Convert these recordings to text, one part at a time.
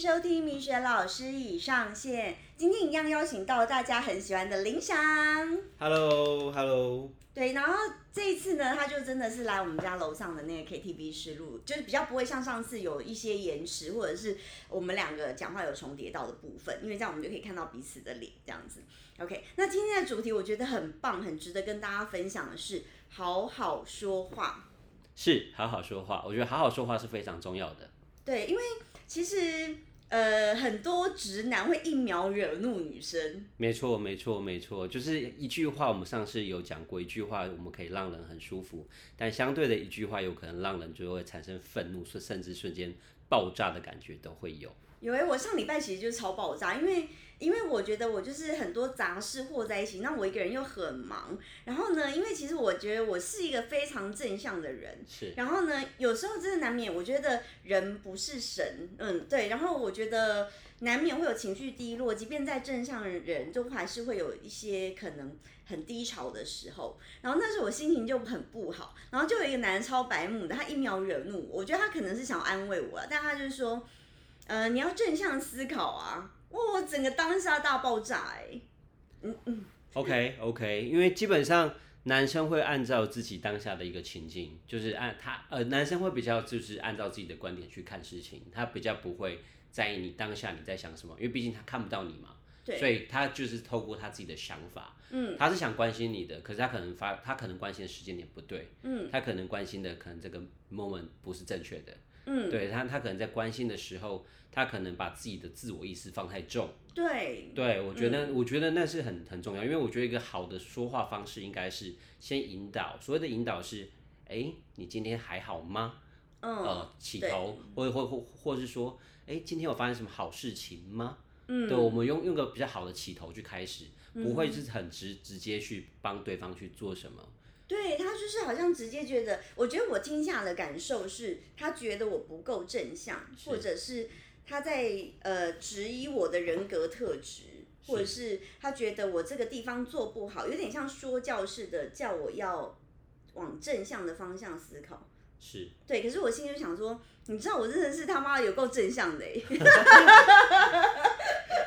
收听米雪老师已上线。今天一样邀请到大家很喜欢的林翔。Hello，Hello，对，然后这一次呢，他就真的是来我们家楼上的那个 KTV 试录，就是比较不会像上次有一些延迟，或者是我们两个讲话有重叠到的部分，因为这样我们就可以看到彼此的脸，这样子。OK，那今天的主题我觉得很棒，很值得跟大家分享的是好好说话。是好好说话，我觉得好好说话是非常重要的。对，因为其实呃很多直男会一秒惹怒女生，没错，没错，没错，就是一句话，我们上次有讲过，一句话我们可以让人很舒服，但相对的一句话有可能让人就会产生愤怒，甚甚至瞬间爆炸的感觉都会有。有诶，我上礼拜其实就是超爆炸，因为因为我觉得我就是很多杂事和在一起，那我一个人又很忙，然后呢，因为其实我觉得我是一个非常正向的人，是，然后呢，有时候真的难免，我觉得人不是神，嗯，对，然后我觉得难免会有情绪低落，即便在正向的人，都还是会有一些可能很低潮的时候。然后那时候我心情就很不好，然后就有一个男人超白目的，他一秒惹怒我，我觉得他可能是想要安慰我了，但他就是说，呃，你要正向思考啊，哇，我整个当下大爆炸、哎，嗯嗯。OK OK，因为基本上男生会按照自己当下的一个情境，就是按他呃，男生会比较就是按照自己的观点去看事情，他比较不会在意你当下你在想什么，因为毕竟他看不到你嘛，对。所以他就是透过他自己的想法，嗯，他是想关心你的，可是他可能发他可能关心的时间点不对，嗯，他可能关心的可能这个 moment 不是正确的，嗯，对他他可能在关心的时候，他可能把自己的自我意识放太重。对，对，我觉得，嗯我觉得那是很很重要，因为我觉得一个好的说话方式应该是先引导，所谓的引导是，哎，你今天还好吗？嗯，呃，起头，或或或或是说，哎，今天有发生什么好事情吗？嗯，对，我们用用个比较好的起头去开始，不会是很直直接去帮对方去做什么。对他就是好像直接觉得，我觉得我听下的感受是，他觉得我不够正向，或者是他在呃质疑我的人格特质，或者是。他觉得我这个地方做不好，有点像说教式的叫我要往正向的方向思考。是，对，可是我心里就想说，你知道我真的是他妈有够正向的欸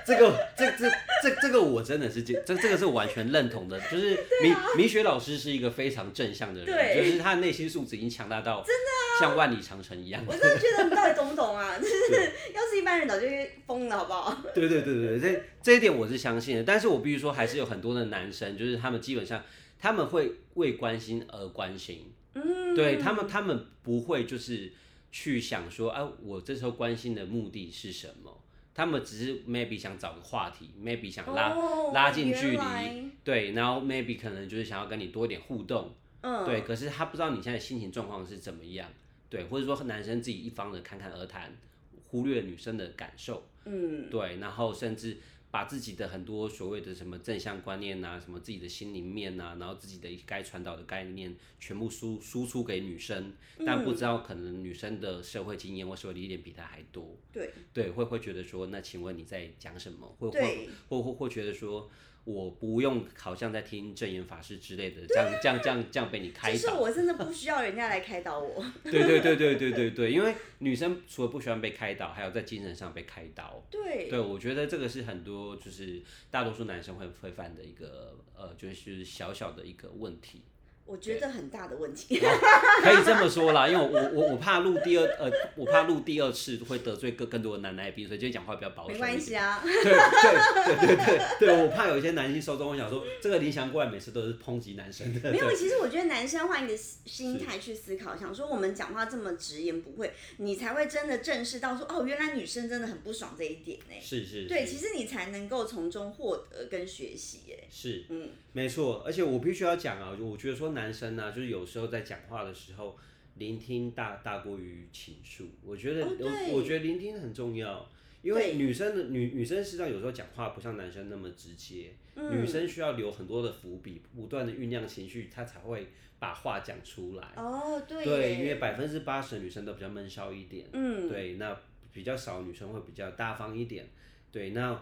这个这这这这个我真的是这这这个是我完全认同的，就是米米雪老师是一个非常正向的人，就是他的内心素质已经强大到真的像万里长城一样。我真的觉得你到底懂不懂啊？就是要是一般人早就疯了，好不好？对对对对，这这一点我是相信的，但是我必须说，还是有很多的男生，就是他们基本上他们会为关心而关心，嗯，对他们他们不会就是去想说，啊，我这时候关心的目的是什么？他们只是 maybe 想找个话题，maybe 想拉、哦拉近距离，对，然后 maybe 可能就是想要跟你多一点互动，嗯，对，可是他不知道你现在心情状况是怎么样，对，或者说男生自己一方的侃侃而谈，忽略女生的感受，嗯，对，然后甚至把自己的很多所谓的什么正向观念呐、什么自己的心灵面呐、然后自己的该传导的概念全部输输出给女生，但不知道可能女生的社会经验或社会历练比他还多，对对，会会觉得说，那请问你在讲什么？会会对。或或或觉得说。我不用，好像在听正言法师之类的，这样这样这样这样被你开导。就是我真的不需要人家来开导我。对对对对对对对，因为女生除了不喜欢被开导，还有在精神上被开导。对，对，我觉得这个是很多就是大多数男生会会犯的一个呃，就是小小的一个问题。我觉得很大的问题。可以这么说啦，因为我我我我怕录第二呃，我怕录第二次会得罪更更多的男来宾，所以今天讲话比较保守没。关系啊，对对对对对对，我怕有一些男性受众会想说，这个林翔过来每次都是抨击男生的。没有。其实我觉得男生换一个心态去思考，想说我们讲话这么直言不讳，你才会真的正视到说，哦，原来女生真的很不爽这一点呢。是是，对，其实你才能够从中获得跟学习。哎，是，嗯，没错，而且我必须要讲啊，就我觉得说男生呢、就是有时候在讲话的时候，聆听大大过于倾诉。我觉得，哦我我觉得聆听很重要，因为女生的女女生实际上有时候讲话不像男生那么直接，嗯。女生需要留很多的伏笔，不断的酝酿情绪，她才会把话讲出来。哦，对。对，因为百分之八十的女生都比较闷骚一点，嗯，对，那比较少女生会比较大方一点，对，那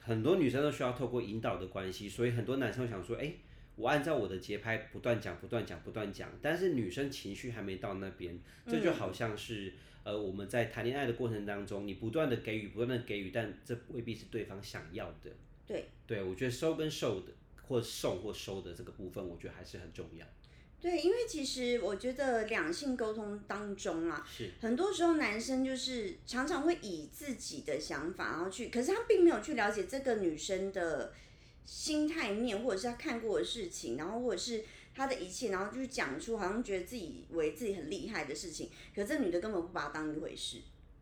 很多女生都需要透过引导的关系，所以很多男生想说，哎、我按照我的节拍不断讲、不断讲、不断讲，但是女生情绪还没到那边，这就好像是、呃，我们在谈恋爱的过程当中，你不断的给予，不断的给予，但这未必是对方想要的。对，对我觉得收跟受的，或送或收的这个部分，我觉得还是很重要。对，因为其实我觉得两性沟通当中啊，是很多时候男生就是常常会以自己的想法然后去，可是他并没有去了解这个女生的心态面，或者是他看过的事情，然后或者是他的一切，然后就是讲出好像觉得自己以为自己很厉害的事情，可这女的根本不把他当一回事。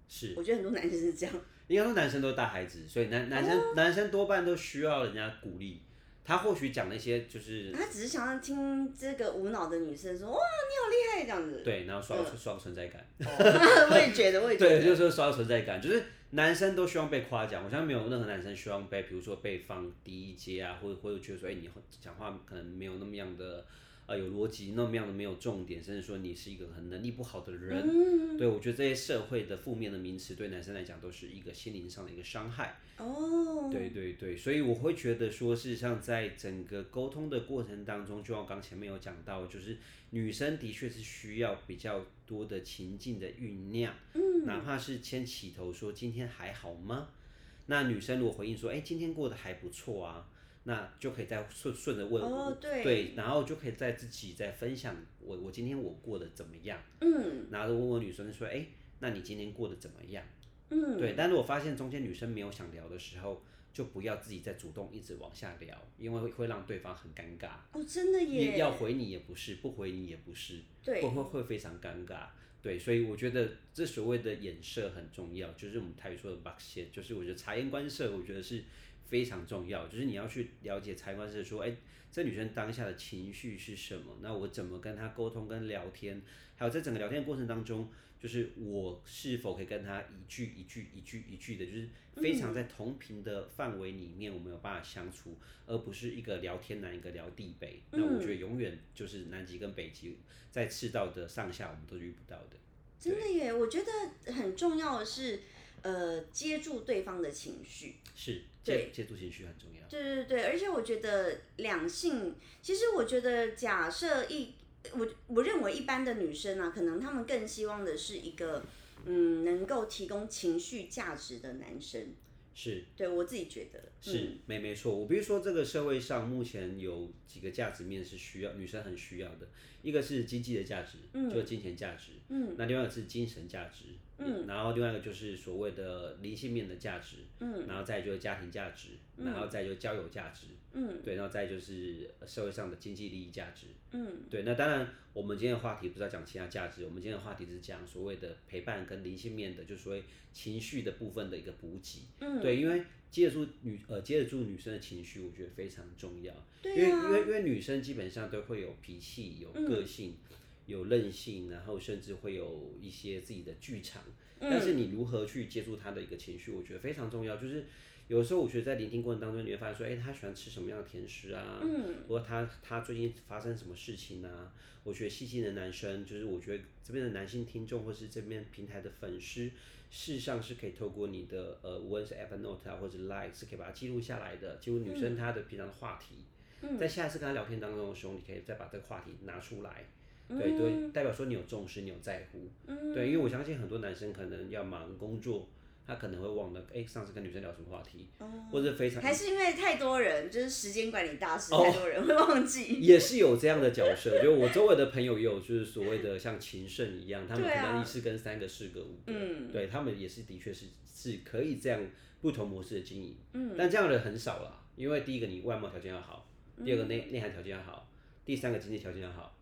是，我觉得很多男生是这样。应该说男生都是大孩子，所以男男生、男生多半都需要人家鼓励。他或许讲那些就是他只是想要听这个无脑的女生说哇你好厉害这样子。对，然后刷刷存在感。我也觉得，我也觉得。对，就是刷存在感，就是男生都希望被夸奖。我相信没有任何男生希望被，比如说被放低一阶啊，或者或者觉得说，哎，你讲话可能没有那么样的。呃，有逻辑，那么样的没有重点，甚至说你是一个很能力不好的人，对我觉得这些社会的负面的名词对男生来讲都是一个心灵上的一个伤害。哦，对对对，所以我会觉得说，事实上在整个沟通的过程当中，就像我刚前面有讲到，就是女生的确是需要比较多的情境的酝酿，嗯，哪怕是先起头说今天还好吗？那女生如果回应说，哎，今天过得还不错啊。那就可以再顺顺着问，对，然后就可以在自己再分享我我今天我过得怎么样，嗯，然后问问女生说，哎，那你今天过得怎么样？嗯，对，但如果发现中间女生没有想聊的时候，就不要自己再主动一直往下聊，因为会让对方很尴尬。哦，真的耶，要回你也不是，不回你也不是，对，会会会非常尴尬。对，所以我觉得这所谓的眼色很重要，就是我们台语说的把线，就是我觉得察言观色，我觉得是。非常重要，就是你要去了解察言观色说，哎，这女生当下的情绪是什么？那我怎么跟她沟通、跟聊天？还有在整个聊天过程当中，就是我是否可以跟他一句一句、一句一句的，就是非常在同频的范围里面，我们有办法相处，而不是一个聊天南，一个聊地北。那我觉得永远就是南极跟北极在赤道的上下，我们都遇不到的。真的耶，我觉得很重要的是，呃，接住对方的情绪。是。接，接住情绪很重要。对对对，而且我觉得两性，其实我觉得，假设一我我认为一般的女生啊，可能她们更希望的是一个，嗯，能够提供情绪价值的男生。是，对我自己觉得是没没错。我比如说，这个社会上目前有几个价值面是需要女生很需要的，一个是经济的价值，就是金钱价值。嗯，那另外一个是精神价值。嗯，然后另外一个就是所谓的灵性面的价值，嗯，然后再就是家庭价值，然后再就交友价值，嗯，对，然后再就是社会上的经济利益价值，嗯，对，那当然我们今天的话题不是要讲其他价值，我们今天的话题是讲所谓的陪伴跟灵性面的，就是所谓情绪的部分的一个补给，嗯，对，因为接得住女呃接得住女生的情绪，我觉得非常重要，对因为因为因为女生基本上都会有脾气有个性。有韧性，然后甚至会有一些自己的剧场，但是你如何去接触她的一个情绪，我觉得非常重要。就是有时候我觉得在聆听过程当中，你会发现说，哎，他喜欢吃什么样的甜食啊？嗯，或者他他最近发生什么事情啊？我觉得细心的男生，就是我觉得这边的男性听众或是这边平台的粉丝，事实上是可以透过你的呃，无论是 App Note 啊或者 Like，是可以把它记录下来的，记录女生她的平常的话题。在下一次跟她聊天当中的时候，你可以再把这个话题拿出来。对对，代表说你有重视，你有在乎。嗯，对，因为我相信很多男生可能要忙工作，他可能会忘了，哎，上次跟女生聊什么话题，或者非常还是因为太多人，就是时间管理大师，太多人会忘记。也是有这样的角色，就我周围的朋友也有，就是所谓的像情圣一样，他们可能一次跟三个、四个、五个，对他们也是的确是是可以这样不同模式的经营。嗯，但这样的很少了，因为第一个你外貌条件要好，第二个内内涵条件要好，第三个经济条件要好。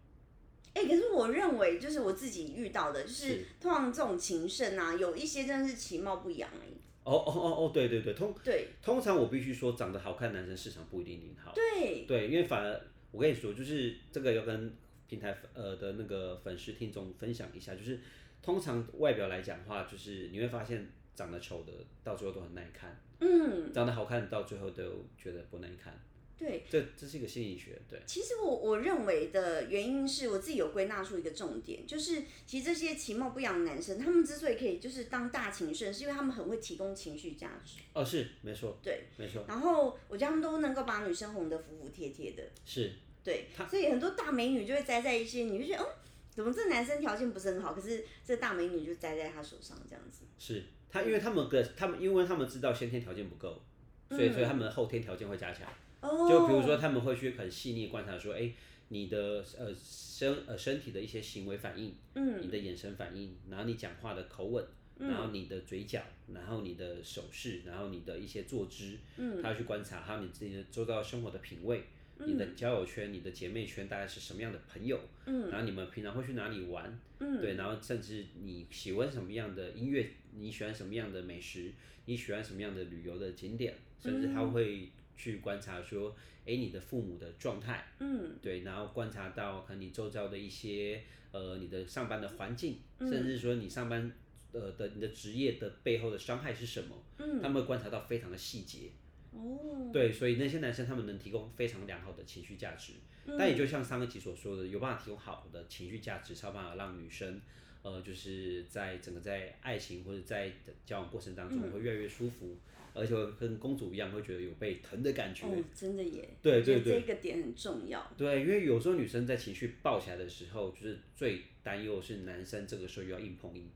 哎，可是我认为，就是我自己遇到的，就是通常这种情圣啊，有一些真的是其貌不扬哎。哦哦哦哦，对对对，通对，通常我必须说，长得好看男生市场不一定很好。对对，因为反而我跟你说，就是这个要跟平台呃的那个粉丝听众分享一下，就是通常外表来讲的话，就是你会发现长得丑的到最后都很耐看，嗯，长得好看到最后都觉得不耐看。对，这这是一个心理学。对，其实我我认为的原因是我自己有归纳出一个重点，就是其实这些其貌不扬的男生，他们之所以可以就是当大情圣，是因为他们很会提供情绪价值。哦，是没错。对，没错。然后我觉得他们都能够把女生哄得服服帖帖的。是。对，所以很多大美女就会栽在一些，你就觉得嗯，怎么这男生条件不是很好，可是这大美女就栽在他手上这样子。是他，因为他们的他们，因为他们知道先天条件不够，所以所以他们的后天条件会加强。哦，就比如说他们会去很细腻观察说，哎、你的呃身呃身体的一些行为反应，嗯，你的眼神反应，然后你讲话的口吻，然后你的嘴角，然后你的手势，然后你的一些坐姿，嗯，他要去观察，还有你自己的周遭生活的品味。你的交友圈、你的姐妹圈大概是什么样的朋友？嗯，然后你们平常会去哪里玩？嗯，对，然后甚至你喜欢什么样的音乐，你喜欢什么样的美食，你喜欢什么样的旅游的景点，甚至他会去观察说，哎、你的父母的状态，嗯，对，然后观察到可能你周遭的一些呃你的上班的环境，甚至说你上班呃的你的职业的背后的伤害是什么，嗯，他们会观察到非常的细节。哦，对，所以那些男生他们能提供非常良好的情绪价值，但也就像上一集所说的，有办法提供好的情绪价值，才有办法让女生，呃，就是在整个在爱情或者在交往过程当中会越来越舒服，而且会跟公主一样会觉得有被疼的感觉。哦，真的耶，对对对这个点很重要。对，因为有时候女生在情绪爆起来的时候，就是最担忧是男生这个时候又要硬碰硬。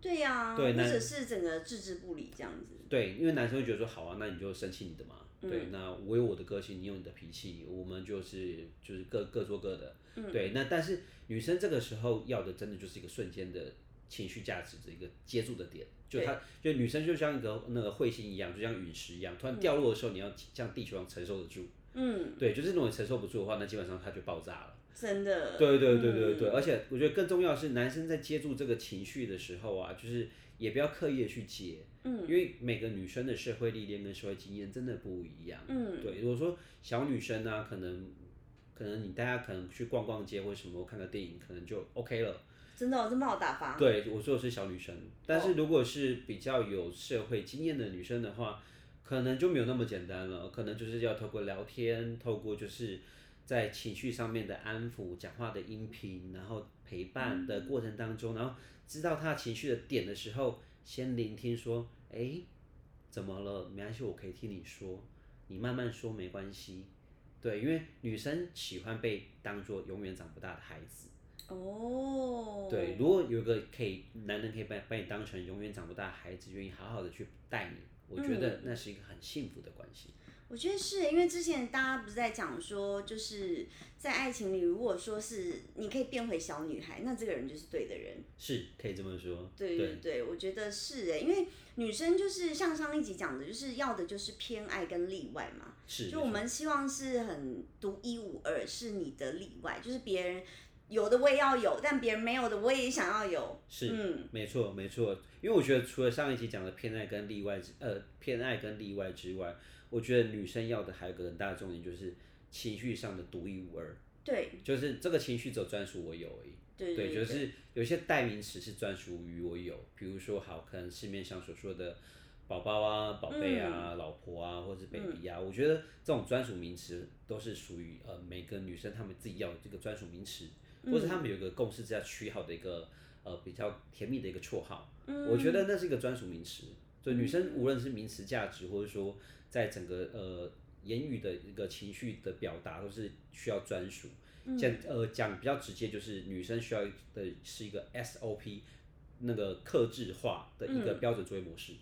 对呀、对或者是整个置之不理这样子。对，因为男生会觉得说好啊，那你就生气你的嘛。对，那我有我的个性，你有你的脾气，我们就是就是各各做各的。对，那但是女生这个时候要的真的就是一个瞬间的情绪价值的一个接住的点，就她就女生就像一个那个彗星一样，就像陨石一样，突然掉落的时候，你要像地球一样承受得住。嗯，对，就是如果你承受不住的话，那基本上它就爆炸了。真的。对对对对对，而且我觉得更重要的是，男生在接住这个情绪的时候啊，就是也不要刻意的去接，嗯，因为每个女生的社会历练跟社会经验真的不一样，嗯，对，如果说小女生啊，可能可能你大家可能去逛逛街或者什么看个电影，可能就 OK 了，真的、哦，真把我打发。对，我说的是小女生，但是如果是比较有社会经验的女生的话，可能就没有那么简单了，可能就是要透过聊天，透过就是在情绪上面的安抚、讲话的音频，然后陪伴的过程当中，然后知道她情绪的点的时候，先聆听说，哎，怎么了？没关系，我可以听你说，你慢慢说没关系。对，因为女生喜欢被当做永远长不大的孩子。哦。对，如果有一个可以男人可以把把你当成永远长不大的孩子，愿意好好的去带你，我觉得那是一个很幸福的关系。我觉得是因为之前大家不是在讲说，就是在爱情里，如果说是你可以变回小女孩，那这个人就是对的人。是可以这么说。对对对，我觉得是哎，因为女生就是像上一集讲的，就是要的就是偏爱跟例外嘛。是。就我们希望是很独一无二，是你的例外，就是别人有的我也要有，但别人没有的我也想要有。是，嗯，没错没错。因为我觉得除了上一集讲的偏爱跟例外之呃偏爱跟例外之外，我觉得女生要的还有个很大的重点就是情绪上的独一无二。对。就是这个情绪只有专属我有而已。对对就是有些代名词是专属于我有，比如说好，可能市面上所说的宝宝啊、宝贝啊、老婆啊，或者是 baby 啊，我觉得这种专属名词都是属于呃每个女生她们自己要的这个专属名词，或者他们有一个共识之下取好的一个呃比较甜蜜的一个绰号，我觉得那是一个专属名词。所以女生无论是名词价值，或者说在整个呃言语的一个情绪的表达，都是需要专属。讲呃讲比较直接，就是女生需要的是一个 SOP，那个克制化的一个标准作业模式。嗯，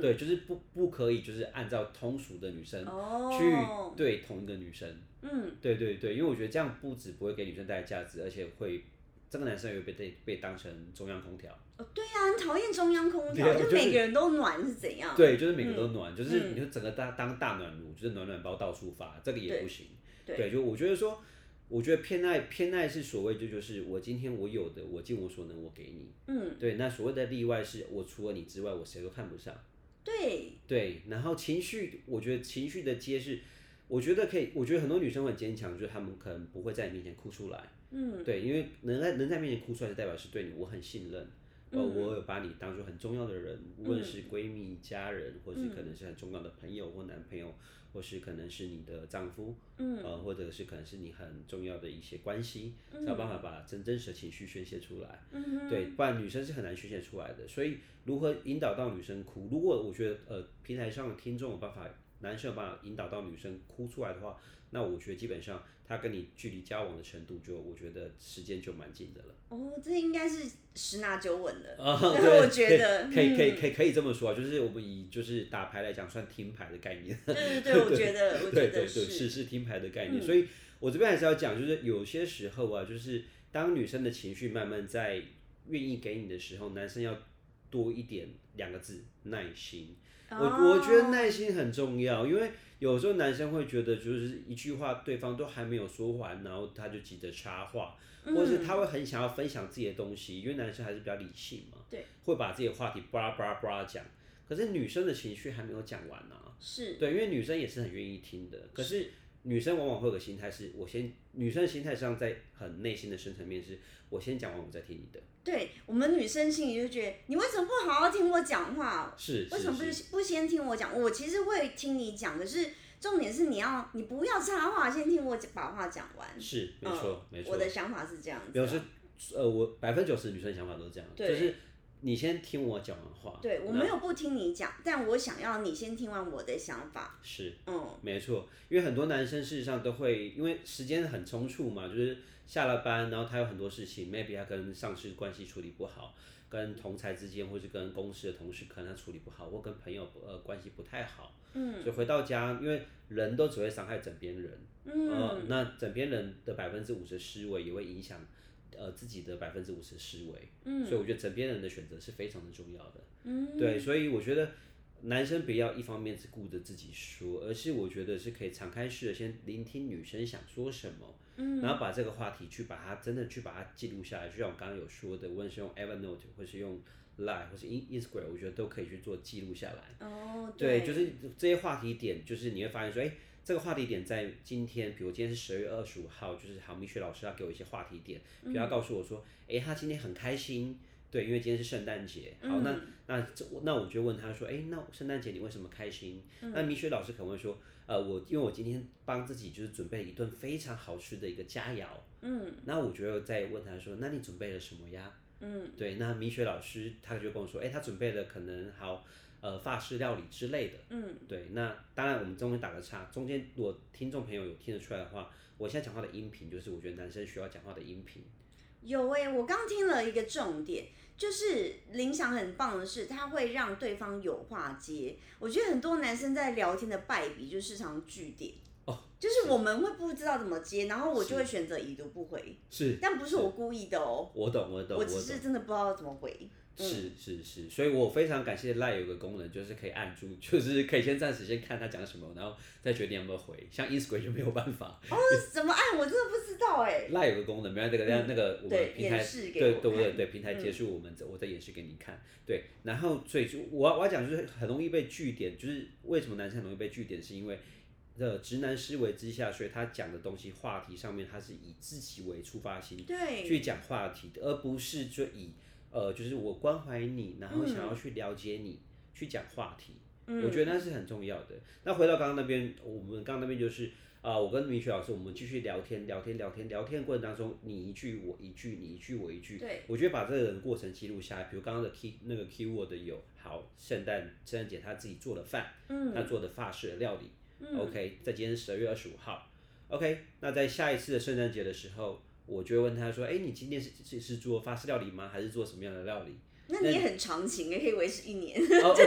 对，就是不不可以就是按照通俗的女生哦去对同一个女生。嗯，对对对，因为我觉得这样不止不会给女生带来价值，而且会这个男生也会被被被当成中央空调。哦，对呀、很讨厌中央空调，对啊就是就每个人都暖是怎样？对，就是每个都暖，就是你就整个当当大暖炉，就是暖暖包到处发，这个也不行。对就我觉得说，我觉得偏爱偏爱是所谓就就是我今天我有的，我尽我所能，我给你。嗯，对，那所谓的例外是我除了你之外，我谁都看不上。对对，然后情绪，我觉得情绪的揭示，我觉得可以，我觉得很多女生很坚强，就是她们可能不会在你面前哭出来。嗯，对，因为能在能在面前哭出来，就代表是对你我很信任。呃，我有把你当做很重要的人，无论是闺蜜、家人，或是可能是很重要的朋友或男朋友，或是可能是你的丈夫，嗯，呃，或者是可能是你很重要的一些关系，才有办法把真真实的情绪宣泄出来。嗯对，不然女生是很难宣泄出来的。所以如何引导到女生哭？如果我觉得呃平台上的听众有办法男生有办法引导到女生哭出来的话，那我觉得基本上他跟你距离交往的程度就，我觉得时间就蛮近的了。哦，这应该是十拿九稳的。啊，对，我觉得可以可以可以可以这么说啊，就是我们以就是打牌来讲，算听牌的概念。对对对，我觉得 我觉得是是是听牌的概念，所以我这边还是要讲，就是有些时候啊，就是当女生的情绪慢慢在愿意给你的时候，男生要多一点两个字耐心。我我觉得耐心很重要，因为有时候男生会觉得就是一句话对方都还没有说完，然后他就急着插话，或者是他会很想要分享自己的东西，因为男生还是比较理性嘛，对，会把自己的话题巴拉巴拉巴拉讲。可是女生的情绪还没有讲完呢，是。对，因为女生也是很愿意听的，可是。女生往往会有个心态是，我先女生的心态上在很内心的深层面是，我先讲完，我再听你的。对我们女生心里就觉得，你为什么不好好听我讲话？是，为什么不不先听我讲？我其实会听你讲，可是重点是你要你不要插话，先听我把话讲完。是，没错，没错。我的想法是这样子。有时，呃，我百分之九十女生想法都是这样，就是你先听我讲完话。对我没有不听你讲，但我想要你先听完我的想法。是，嗯，没错，因为很多男生事实上都会，因为时间很匆促嘛，就是。下了班，然后他有很多事情，maybe 他跟上司关系处理不好，跟同才之间，或是跟公司的同事可能他处理不好，或跟朋友呃关系不太好，嗯，所以回到家，因为人都只会伤害枕边人，嗯，那枕边人的百分之五十思维也会影响呃自己的百分之五十思维，嗯，所以我觉得枕边人的选择是非常的重要的，嗯，对，所以我觉得男生不要一方面只顾着自己说，而是我觉得是可以敞开式的先聆听女生想说什么。然后把这个话题去把它真的去把它记录下来，就像我刚刚有说的，无论是用 Evernote 或是用 Line 或是 In Instagram，我觉得都可以去做记录下来。哦，对，就是这些话题点，就是你会发现说，哎，这个话题点在今天，比如今天是十二月二十五号，就是郝明雪老师要给我一些话题点，比如告诉我说，哎，他今天很开心，对，因为今天是圣诞节。好，那那这那我就问他说，哎，那圣诞节你为什么开心？那米雪老师可能会说。呃，我因为我今天帮自己就是准备了一顿非常好吃的一个佳肴，嗯，那我觉得再问他说，那你准备了什么呀？嗯，对，那米雪老师他就跟我说，哎，他准备了可能好呃法式料理之类的，嗯，对，那当然我们中间打个叉，中间如果听众朋友有听得出来的话，我现在讲话的音频就是我觉得男生需要讲话的音频。有哎，我刚听了一个重点。就是林想很棒的是，它会让对方有话接。我觉得很多男生在聊天的败笔就是常据点哦，就是我们会不知道怎么接，然后我就会选择已读不回。是，但不是我故意的哦。我懂，我懂，我只是真的不知道怎么回。是是是，所以我非常感谢赖有个功能，就是可以按住，就是可以先暂时先看他讲什么，然后再决定有没有回。像 Instagram 就没有办法。哦，怎么按？我真的不知道哎。赖有个功能，没关系，那个那个我们平台对对不对？对平台结束，我们我再演示给你看。对，然后所以就我我要讲就是很容易被据点，就是为什么男生很容易被据点，是因为的直男思维之下，所以他讲的东西话题上面他是以自己为出发心，对，去讲话题的，而不是就以。呃，就是我关怀你，然后想要去了解你，去讲话题，我觉得那是很重要的。那回到刚刚那边，我们刚刚那边就是啊，我跟明雪老师，我们继续聊天，聊天，聊天，聊天过程当中，你一句我一句，你一句我一句，对，我觉得把这个过程记录下来，比如刚刚的 key 那个 key word 有好，圣诞圣诞节他自己做的饭，嗯，他做的法式的料理，OK，在今天十二月二十五号，OK，那在下一次的圣诞节的时候。我就会问他说：“哎，你今天是是是做法式料理吗？还是做什么样的料理？”那你也很长情，也可以维持一年。哦，对，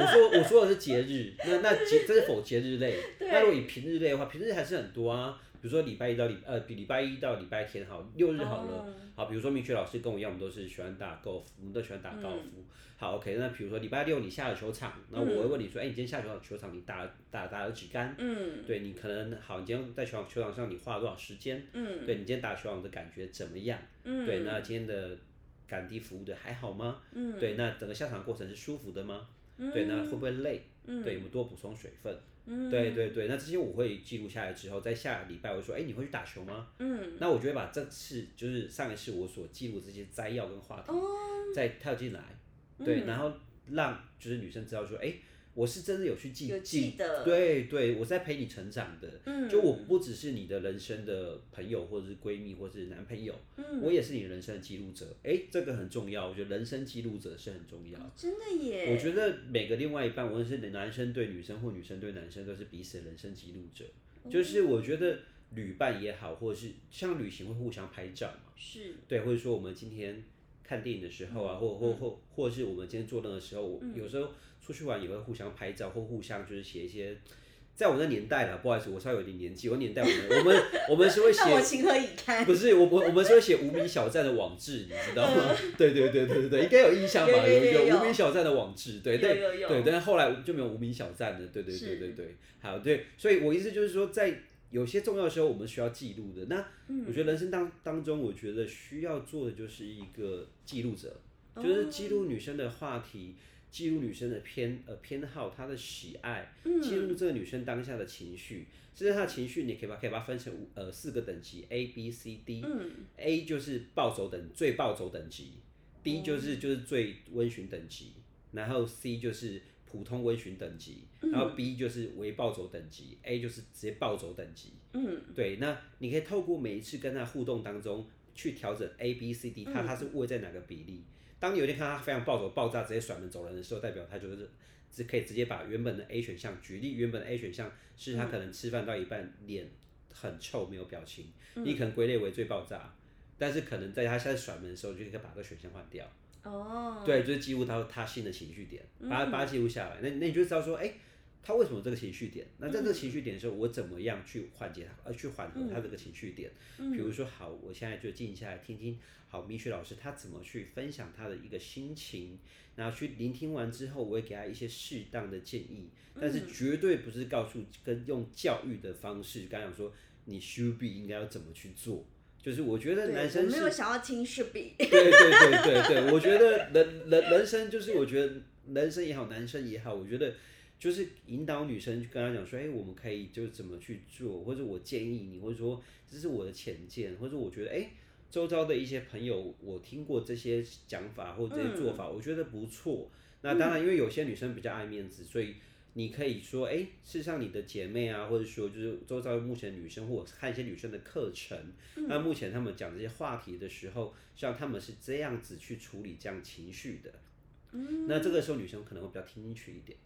我说我说的是节日，那那节这是否节日类？那如果以平日类的话，平日还是很多啊。比如说礼拜一到礼呃，比礼拜一到礼拜天好，六日好了。好，比如说明雪老师跟我一样，我们都是喜欢打高尔夫，我们都喜欢打高尔夫。好，OK，那比如说礼拜六你下了球场，那我会问你说，哎，你今天下球场球场你打打打了几杆？嗯，对你可能好，你今天在球场球场上你花了多少时间？嗯，对你今天打球场的感觉怎么样？嗯，对，那今天的赶地服务的还好吗？嗯，对，那整个下场过程是舒服的吗？嗯，对，那会不会累？嗯，对，我们多补充水分。对对对，那这些我会记录下来之后，在下礼拜我说，哎，你会去打球吗？嗯，那我就会把这次就是上一次我所记录这些摘要跟话题，再跳进来，对，然后让就是女生知道说，哎，我是真的有去记有记得对对，我在陪你成长的。嗯就我不只是你的人生的朋友，或者是闺蜜，或者是男朋友，嗯我也是你人生的记录者。哎，这个很重要，我觉得人生记录者是很重要。真的耶，我觉得每个另外一半，无论是男生对女生或女生对男生，都是彼此的人生记录者。哦 就是我觉得旅伴也好，或者是像旅行会互相拍照嘛，是对，或者说我们今天看电影的时候嗯啊，或或或或是我们今天做任何时候，我有时候出去玩也会互相拍照，或互相就是写一些。在我那年代了，不好意思，我稍微有点年纪。我年代我们我们我们是会写 我情何以堪？不是我我我们是会写无名小站的网志，你知道吗？对对对对对对，应该有印象吧？有有无名小站的网志，对对对，但是后来就没有无名小站了，对对对是对对，好对，所以我意思就是说，在有些重要的时候，我们需要记录的。那嗯我觉得人生当当中，我觉得需要做的就是一个记录者，哦就是记录女生的话题。记录女生的偏呃偏好，她的喜爱，嗯。记录这个女生当下的情绪，甚至她的情绪，你可以把可以把它分成五呃四个等级 A B C D，嗯。A 就是暴走等最暴走等级，D 就是就是最温驯等级，然后 C 就是普通温驯等级，然后 B 就是微暴走等级，A 就是直接暴走等级。嗯，对，那你可以透过每一次跟她互动当中去调整 A B C D，它它是位在哪个比例。当你有一天看他非常暴走、爆炸，直接甩门走人的时候，代表他就是只可以直接把原本的 A 选项，举例原本的 A 选项是他可能吃饭到一半脸很臭没有表情，你可能归类为最爆炸，但是可能在他现在甩门的时候，就可以把这个选项换掉。哦，对，就是记录到他新的情绪点，把它把它记录下来。那那你就知道说，哎、他为什么有这个情绪点？那在这个情绪点的时候，我怎么样去缓解他，呃，去缓和他这个情绪点？比如说，好，我现在就静下来听听，好，米雪老师他怎么去分享他的一个心情，然后去聆听完之后，我会给他一些适当的建议，但是绝对不是告诉跟用教育的方式，刚讲说你 should be 应该要怎么去做。就是我觉得男生是没有想要听 should be，对对对对对，我觉得人人人生就是，我觉得人生也好，男生也好，我觉得就是引导女生跟她讲说，哎、我们可以就怎么去做，或者我建议你，或者说这是我的浅见，或者我觉得，哎、周遭的一些朋友，我听过这些讲法或者这些做法，我觉得不错。那当然，因为有些女生比较爱面子，所以你可以说，哎、事实上你的姐妹啊，或者说就是周遭目前女生，或者看一些女生的课程，那目前他们讲这些话题的时候，像他们是这样子去处理这样情绪的，嗯。那这个时候女生可能会比较听进去一点，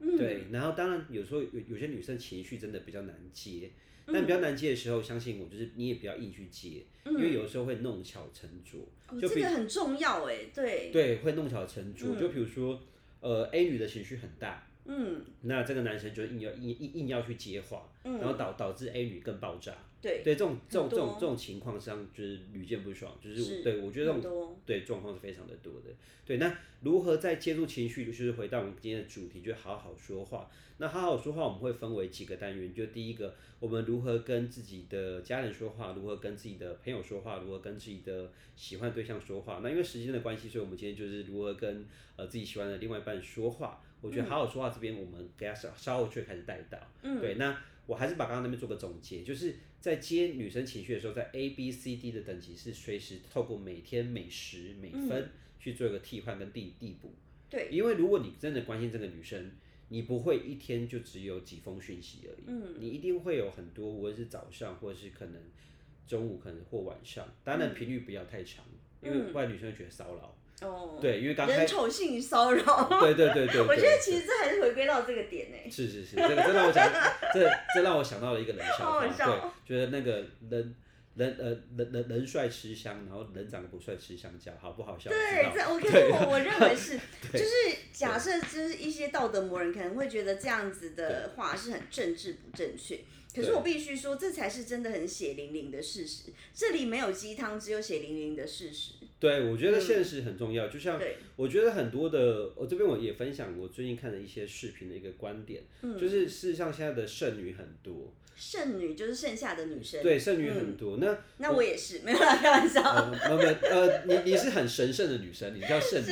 对。然后当然有时候有有些女生情绪真的比较难接，但比较难接的时候，相信我，就是你也不要硬去接，因为有的时候会弄巧成拙。哦，就比这个很重要哎，对，对，会弄巧成拙。就比如说，呃，A 女的情绪很大，嗯，那这个男生就硬要硬硬硬要去接话，然后导导致 A 女更爆炸。对，对，这种这种这种这种情况上就是屡见不爽，就是是对我觉得这种对状况是非常的多的。对，那如何在接触情绪，就是回到我们今天的主题，就好好说话。那好好说话，我们会分为几个单元，就第一个，我们如何跟自己的家人说话，如何跟自己的朋友说话，如何跟自己的喜欢对象说话。那因为时间的关系，所以我们今天就是如何跟呃自己喜欢的另外一半说话。我觉得好好说话这边，我们给他稍稍后就开始带到。嗯，对，那我还是把刚刚那边做个总结，就是在接女生情绪的时候，在 A、B、C、D 的等级是随时透过每天每时每分去做一个替换跟递递补。对，因为如果你真的关心这个女生，你不会一天就只有几封讯息而已，嗯，你一定会有很多，无论是早上或者是可能中午，可能或晚上，当然频率不要太长，因为不然女生会觉得骚扰。哦，对，因为刚开人丑性骚扰，对对对对，我觉得其实这还是回归到这个点呢。是是是，这个这让我想，这这让我想到了一个冷笑好话，对，觉得那个人人呃人人人帅吃香，然后人长得不帅吃香蕉，好不好笑？对，这我可是我我认为是，就是假设就是一些道德魔人可能会觉得这样子的话是很政治不正确，可是我必须说，这才是真的很血淋淋的事实。这里没有鸡汤，只有血淋淋的事实。对，我觉得现实很重要。就像，我觉得很多的，我这边我也分享我最近看的一些视频的一个观点，嗯就是事实上现在的剩女很多，剩女就是剩下的女生。对，剩女很多。那那我也是，没有啦，开玩笑。呃，没有没有呃，你你是很神圣的女生，你叫剩女，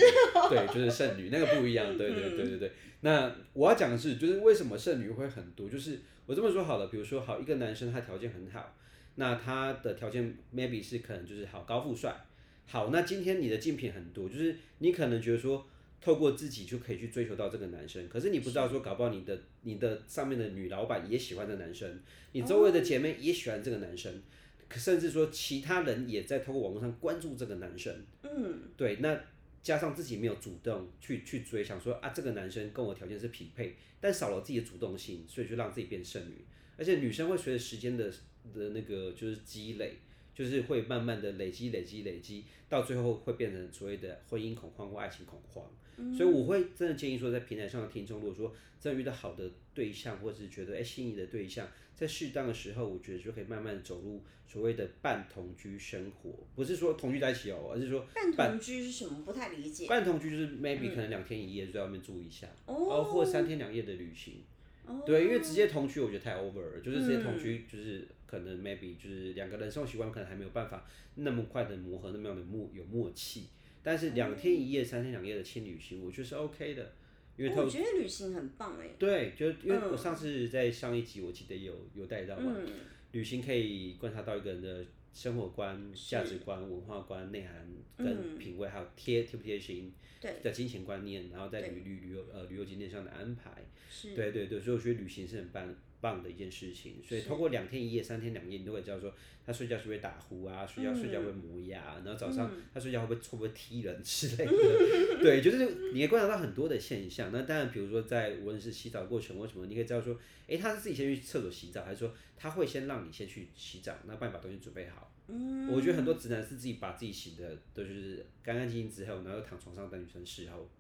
对，就是剩女，那个不一样，对对对对对。那我要讲的是，就是为什么剩女会很多，就是我这么说好了，比如说好一个男生他条件很好，那他的条件 maybe 是可能就是好高富帅，好，那今天你的竞品很多，就是你可能觉得说。透过自己就可以去追求到这个男生，可是你不知道说，搞不好你的你的上面的女老板也喜欢这男生，你周围的姐妹也喜欢这个男生，可甚至说其他人也在透过网络上关注这个男生，嗯，对，那加上自己没有主动去去追，想说啊这个男生跟我条件是匹配，但少了自己的主动性，所以就让自己变剩女，而且女生会随着时间的的那个就是积累。就是会慢慢的累积、累积、累积，到最后会变成所谓的婚姻恐慌或爱情恐慌。所以我会真的建议说，在平台上的听众，如果说真的遇到好的对象，或者是觉得哎心仪的对象，在适当的时候，我觉得就可以慢慢走入所谓的半同居生活。不是说同居在一起哦，而是说半同居是什么？不太理解。半同居就是 maybe 可能两天一夜就在外面住一下，哦，或三天两夜的旅行。对，因为直接同居我觉得太 over 了，就是直接同居就是可能 maybe 就是两个人生活习惯可能还没有办法那么快的磨合，那么样的默有默契。但是两天一夜、三天两夜的轻旅行，我觉得是 OK 的。因为我觉得旅行很棒哎。对，就因为我上次在上一集我记得有有带到嘛，旅行可以观察到一个人的生活观、价值观、文化观、内涵跟品味，还有贴贴不贴心。的金钱观念，然后在旅旅旅游呃旅游景点上的安排，对对对，所以我觉得旅行是很棒棒的一件事情。所以通过两天一夜、三天两夜，你都会知道说他睡觉是不是打呼啊，睡觉睡觉会磨牙，然后早上他睡觉会不会会不会踢人之类的。对，就是你可以观察到很多的现象。那当然，比如说在无论是洗澡过程或什么，你可以知道说，哎，他是自己先去厕所洗澡，还是说他会先让你先去洗澡，那帮你把东西准备好。嗯，我觉得很多直男是自己把自己洗的都是干干净净之后，然后躺床上等女生侍候。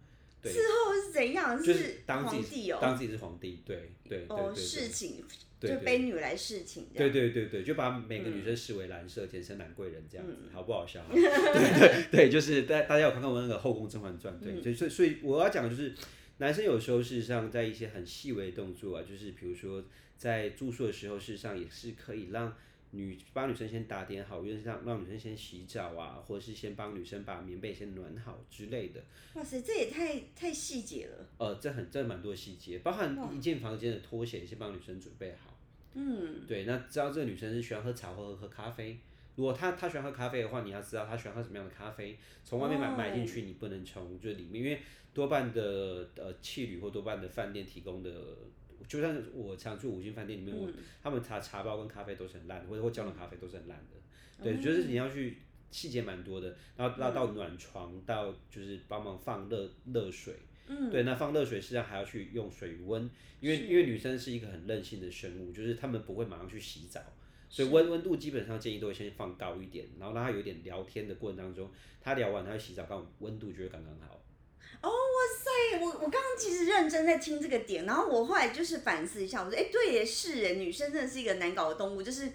对，侍候是怎样？就是当皇帝哦，当自己是皇帝。对对对对。侍寝，就卑女来侍寝。对对对对，就把每个女生视为蓝色，简称兰贵人这样子，好不好笑？对对对，就是大大家有看看我那个《后宫甄嬛传》？对，所以所以所以我要讲的就是，男生有时候事实上在一些很细微的动作啊，就是比如说在住宿的时候，事实上也是可以让。女帮女生先打点好，就是让让女生先洗澡啊，或者是先帮女生把棉被先暖好之类的。哇塞，这也太太细节了。呃，这很这蛮多细节，包含一间房间的拖鞋先帮女生准备好。嗯，对，那知道这个女生是喜欢喝茶或喝喝咖啡。如果她她喜欢喝咖啡的话，你要知道她喜欢喝什么样的咖啡。从外面买买进去，你不能从就是里面，因为多半的呃汽旅或多半的饭店提供的。就算我常去五星饭店里面，我他们茶茶包跟咖啡都是很烂的，或者或胶囊咖啡都是很烂的。对，就是你要去细节蛮多的，然后到到暖床，到就是帮忙放热热水。嗯，对，那放热水实际上还要去用水温，因为因为女生是一个很任性的生物，就是她们不会马上去洗澡，所以温温度基本上建议都会先放高一点，然后让她有点聊天的过程当中，她聊完她洗澡，刚温度就会刚刚好。哦，哇塞！我我刚刚其实认真在听这个点，然后我后来就是反思一下，我说，哎，对，也是，哎，女生真的是一个难搞的动物，就是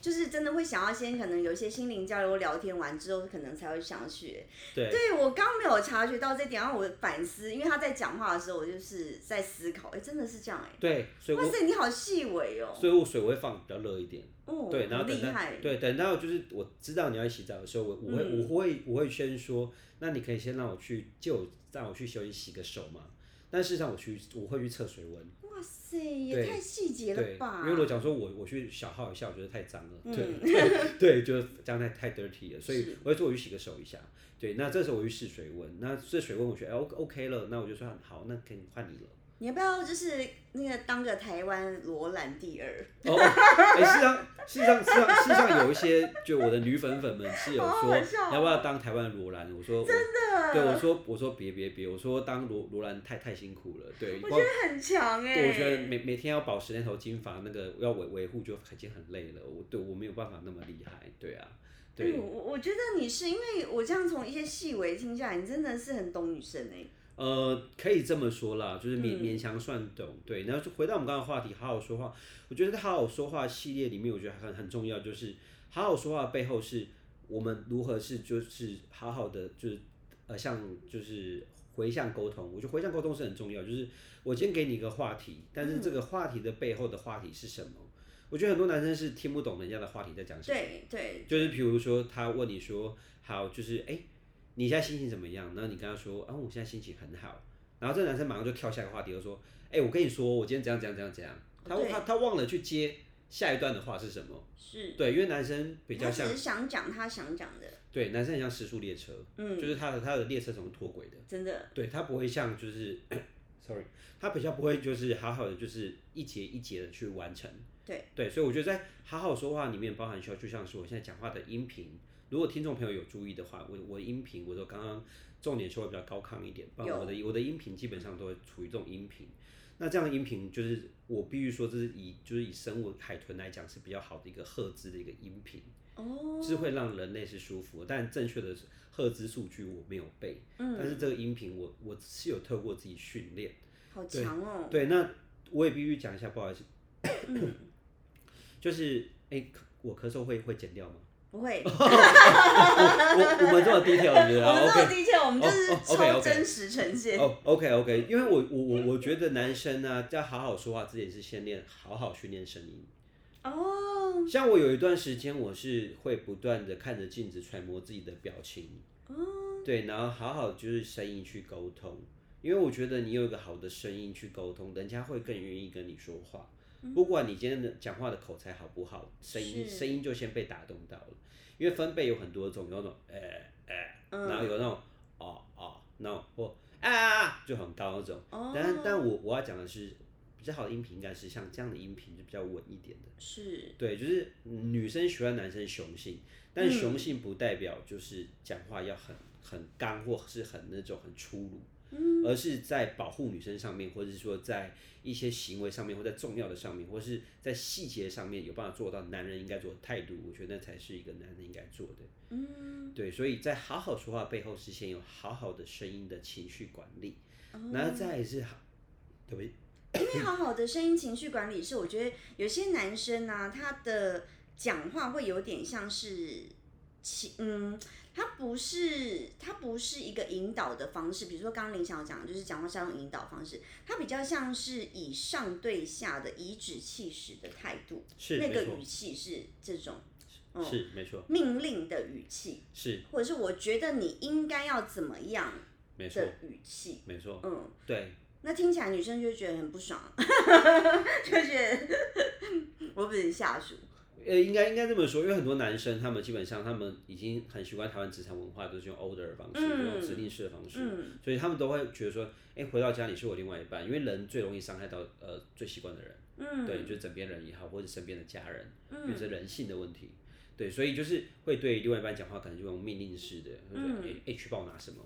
就是真的会想要先可能有一些心灵交流、聊天完之后，可能才会想要学。对，对我刚没有察觉到这点，然后我反思，因为他在讲话的时候，我就是在思考，哎，真的是这样，哎，对，哇塞，你好细微哦。所以我水会放比较热一点，哦，对，然后等到对等到就是我知道你要洗澡的时候，我我会我会我会先说，那你可以先让我去就。让我去休息洗个手嘛，但事实上我去我会去测水温。哇塞，也太细节了吧！因为我讲说我我去小号一下，我觉得太脏了，对对对，就是这样太太 dirty 了，所以我会说我去洗个手一下。对，那这时候我去试水温，那这水温我觉得 O OK 了，那我就说好，那可以换你了。你要不要就是那个当个台湾罗兰第二？哦，哎，事实上，事实上，事实上，事实上有一些就我的女粉粉们是有说，要不要当台湾罗兰？我说真的，对我说，我说别别别，我说当罗罗兰太太辛苦了，对，我觉得很强哎，我觉得每每天要保持那头金发，那个要维维护就已经很累了，我对我没有办法那么厉害，对啊，对，我我觉得你是因为我这样从一些细微听下来，你真的是很懂女生哎。呃，可以这么说啦，就是勉勉强算懂，对。然后就回到我们刚刚话题，好好说话。我觉得在好好说话系列里面，我觉得很很重要，就是好好说话背后是我们如何是就是好好的就是呃像就是回向沟通。我觉得回向沟通是很重要，就是我今天给你一个话题，但是这个话题的背后的话题是什么？我觉得很多男生是听不懂人家的话题在讲什么。对对。就是比如说他问你说，好，就是哎。你现在心情怎么样？然后你跟他说啊，我现在心情很好。然后这男生马上就跳下一个话题，就说：“哎，我跟你说，我今天怎样怎样怎样怎样。”他他他忘了去接下一段的话是什么。是，对，因为男生比较像他只是想讲他想讲的，对，男生很像时速列车，嗯，就是他的他的列车怎么脱轨的，真的，对他不会像就是，sorry，他比较不会就是好好的就是一节一节的去完成。对对，所以我觉得在好好说话里面包含需要，就像是我现在讲话的音频，如果听众朋友有注意的话，我我的音频我都刚刚重点说会比较高亢一点，不然我的我的音频基本上都会处于这种音频。那这样的音频就是我必须说，这是以就是以生物海豚来讲是比较好的一个赫兹的一个音频，哦，是会让人类是舒服。但正确的赫兹数据我没有背，嗯，但是这个音频我我是有透过自己训练，好强哦，对，那我也必须讲一下，不好意思，就是哎、我咳嗽会会剪掉吗？不会，我我我们这么 detail 对不对我们这么低调，我们就是哦哦，OK，OK 超真实呈现，哦，OK OK，因为我我我我觉得男生呢、要好好说话之前是先练好好训练声音。哦，像我有一段时间，我是会不断的看着镜子揣摩自己的表情，哦对，然后好好就是声音去沟通，因为我觉得你有一个好的声音去沟通，人家会更愿意跟你说话。不管你今天的讲话的口才好不好，声音声音就先被打动到了。因为分贝有很多种，有那种呃呃，然后有那种哦哦，那种或啊啊啊就很高那种。哦，但但我我要讲的是，比较好的音频应该是像这样的音频，就比较稳一点的。是，对，就是女生喜欢男生雄性，但雄性不代表就是讲话要很很刚或是很那种很粗鲁，而是在保护女生上面，或者是说在一些行为上面，或在重要的上面，或是在细节上面有办法做到男人应该做的态度，我觉得那才是一个男人应该做的。嗯，对，所以在好好说话背后，是先有好好的声音的情绪管理，哦然后再是好，对不对？因为好好的声音情绪管理是，我觉得有些男生啊，他的讲话会有点像是其嗯，它不是它不是一个引导的方式，比如说刚刚林晓讲，就是讲话是要用引导方式，它比较像是以上对下的颐指气使的态度，是那个语气是这种是没错，命令的语气，是或者是我觉得你应该要怎么样没错，的语气，没错，嗯。对。那听起来女生就觉得很不爽，就觉得 我不是下属，呃，应该应该这么说，因为很多男生他们基本上他们已经很习惯台湾职场文化，都是用 order 的方式，嗯用指令式的方式，嗯。所以他们都会觉得说，哎、回到家里是我另外一半，因为人最容易伤害到呃最习惯的人，嗯，对，就是枕边人也好，或者身边的家人，因嗯。为是人性的问题，对，所以就是会对另外一半讲话，可能就用命令式的，哎、诶去帮我拿什么，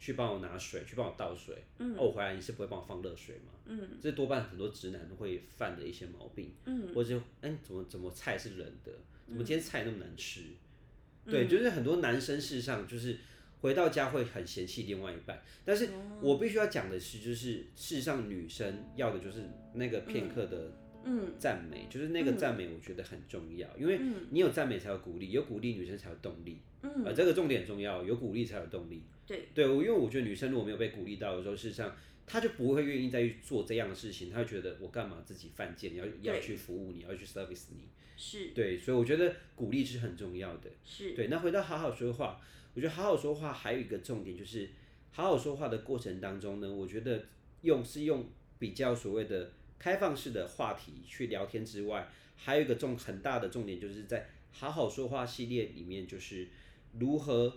去帮我拿水，去帮我倒水，嗯。哦，我回来你是不会帮我放热水吗？嗯，这多半很多直男会犯的一些毛病，嗯，或者就哎、怎么怎么菜是冷的，怎么今天菜那么难吃？嗯。对，就是很多男生事实上就是回到家会很嫌弃另外一半，但是哦。我必须要讲的是，就是事实上女生要的就是那个片刻的嗯赞美，就是那个赞美，我觉得很重要，因为你有赞美才有鼓励，有鼓励女生才有动力，嗯，呃，这个重点重要，有鼓励才有动力。对，对，我因为我觉得女生如果没有被鼓励到的时候，事实上她就不会愿意再去做这样的事情，她会觉得我干嘛自己犯贱，要要去服务你，要去 service 你。是对，所以我觉得鼓励是很重要的。是，对，那回到好好说话，我觉得好好说话还有一个重点就是，好好说话的过程当中呢，我觉得用是用比较所谓的开放式的话题去聊天之外，还有一个重很大的重点就是在好好说话系列里面，就是如何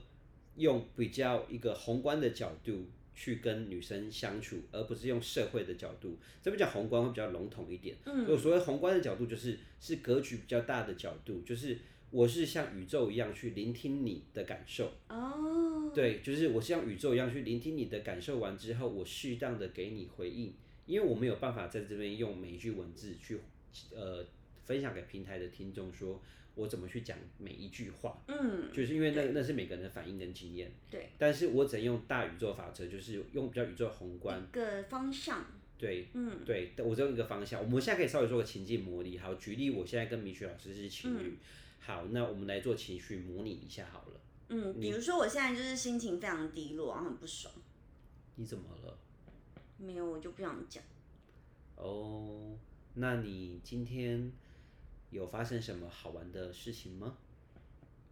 用比较一个宏观的角度。去跟女生相处，而不是用社会的角度。这边讲宏观会比较笼统一点。嗯，我所谓宏观的角度，就是是格局比较大的角度，就是我是像宇宙一样去聆听你的感受。哦，对，就是我像宇宙一样去聆听你的感受完之后，我适当的给你回应，因为我没有办法在这边用每一句文字去呃分享给平台的听众说。我怎么去讲每一句话？嗯，就是因为那那是每个人的反应跟经验。对，但是我只能用大宇宙法则，就是用比较宇宙宏观。一个方向，对，嗯，对，我只有一个方向。我们现在可以稍微做个情境模拟。好，举例，我现在跟米雪老师是情侣。好，那我们来做情绪模拟一下好了。嗯，比如说我现在就是心情非常低落，然后很不爽，你怎么了？没有我就不想讲，哦，那你今天有发生什么好玩的事情吗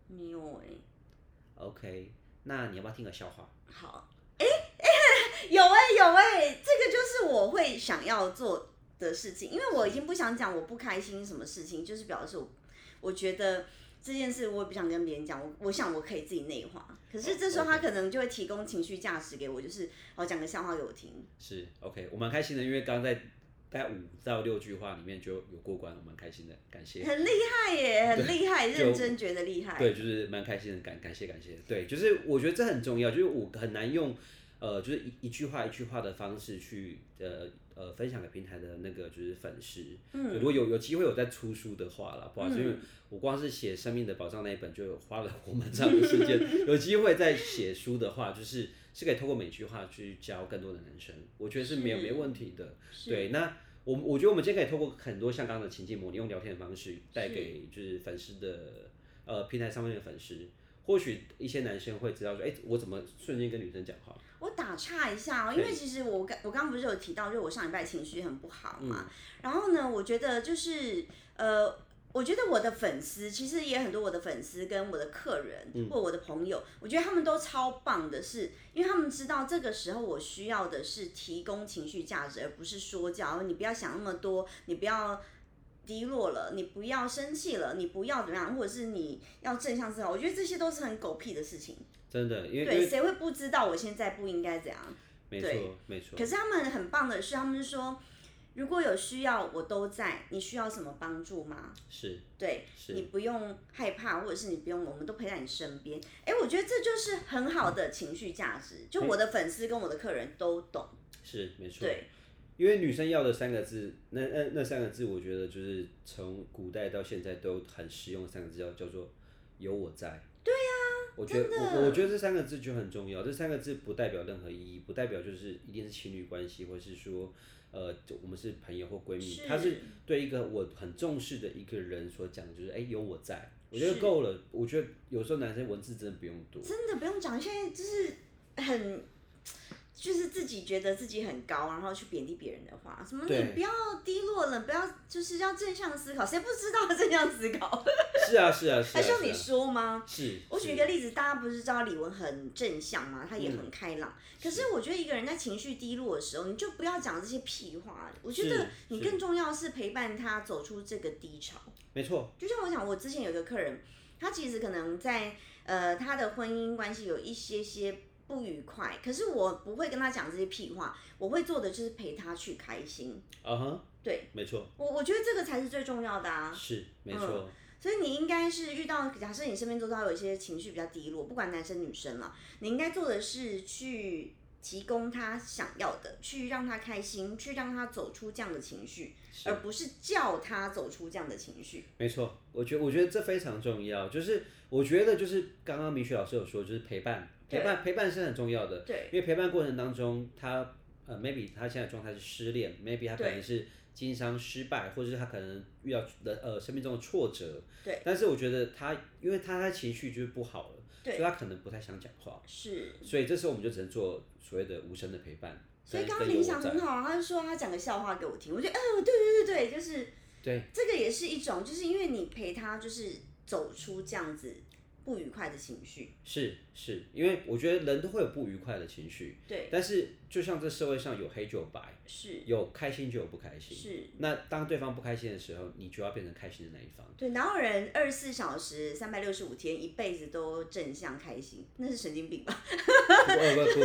没有哎、？OK，那你要不要听个笑话？好，哎、哎、有哎、有哎、这个就是我会想要做的事情，因为我已经不想讲我不开心什么事情，就是表示我我觉得这件事我也不想跟别人讲，我我想我可以自己内化。可是这时候他可能就会提供情绪价值给我，就是哦讲个笑话给我听。是 OK，我蛮开心的，因为刚刚在大概五到六句话里面就有过关，我蛮开心的，感谢。很厉害耶，很厉害，就认真觉得厉害。对，就是蛮开心的，感感谢感谢。对，就是我觉得这很重要，就是我很难用呃，就是一一句话一句话的方式去呃呃分享给平台的那个就是粉丝。嗯，如果有有机会有在出书的话啦，不好意思，因为我光是写《生命的宝藏》那一本就花了我蛮长的时间。有机会再写书的话，就是是可以透过每句话去教更多的男生，我觉得是没有没问题的。对，那。我我觉得我们今天可以透过很多像刚刚的情境模拟，用聊天的方式带给就是粉丝的呃平台上面的粉丝，或许一些男生会知道说，哎、我怎么瞬间跟女生讲话？我打岔一下哦，因为其实我刚我刚刚不是有提到，就是我上礼拜情绪很不好嘛，嗯然后呢，我觉得就是呃。我觉得我的粉丝其实也很多，我的粉丝跟我的客人、嗯或我的朋友，我觉得他们都超棒的是，因为他们知道这个时候我需要的是提供情绪价值，而不是说教。你不要想那么多，你不要低落了，你不要生气了，你不要怎么样，或者是你要正向思考。我觉得这些都是很狗屁的事情。真的，因为对，谁会不知道我现在不应该怎样？没对错没错，可是他们很棒的是，他们说如果有需要，我都在。你需要什么帮助吗？是对，是你不用害怕，或者是你不用，我们都陪在你身边。哎，我觉得这就是很好的情绪价值，就我的粉丝跟我的客人都懂。是没错，对，因为女生要的三个字，那那那三个字，我觉得就是从古代到现在都很实用的三个字，叫叫做有我在。我觉得我我觉得这三个字就很重要，这三个字不代表任何意义，不代表就是一定是情侣关系，或是说呃我们是朋友或闺蜜，他是对一个我很重视的一个人所讲的，就是哎、有我在，我觉得是够了。我觉得有时候男生文字真的不用读，真的不用讲，现在就是很。就是自己觉得自己很高，然后去贬低别人的话，什么你不要低落了，不要就是要正向思考，谁不知道 正向思考？是啊是啊是啊，还需要你说吗？是，我举一个例子，大家不是知道李玟很正向吗？她也嗯很开朗。可是我觉得一个人在情绪低落的时候，你就不要讲这些屁话。我觉得你更重要是陪伴他走出这个低潮。没错，就像我讲，我之前有一个客人，他其实可能在呃他的婚姻关系有一些些不愉快，可是我不会跟他讲这些屁话，我会做的就是陪他去开心。啊哈，对没错，我，我觉得这个才是最重要的啊。是没错。所以你应该是遇到，假设你身边周遭有一些情绪比较低落，不管男生女生了，你应该做的是去提供他想要的，去让他开心，去让他走出这样的情绪，而不是叫他走出这样的情绪。没错，我觉得我觉得这非常重要，就是我觉得就是刚刚米雪老师有说，就是陪伴，陪伴陪伴是很重要的，对，因为陪伴过程当中，他呃 maybe 他现在状态是失恋，maybe 他可能是经商失败，或者是他可能遇到的呃生命中的挫折，对，但是我觉得他因为他他情绪就是不好了，对。所以他可能不太想讲话，是。所以这时候我们就只能做所谓的无声的陪伴。所以刚刚铃跟有我在响很好啊，他就说他讲个笑话给我听，我觉得，嗯，对对对对，就是对，这个也是一种，就是因为你陪他，就是走出这样子不愉快的情绪。是是，因为我觉得人都会有不愉快的情绪，对，但是就像这社会上有黑就有白，是有开心就有不开心。是，那当对方不开心的时候，你就要变成开心的那一方。对，哪有人二十四小时、三百六十五天，一辈子都正向开心？那是神经病吧？不不不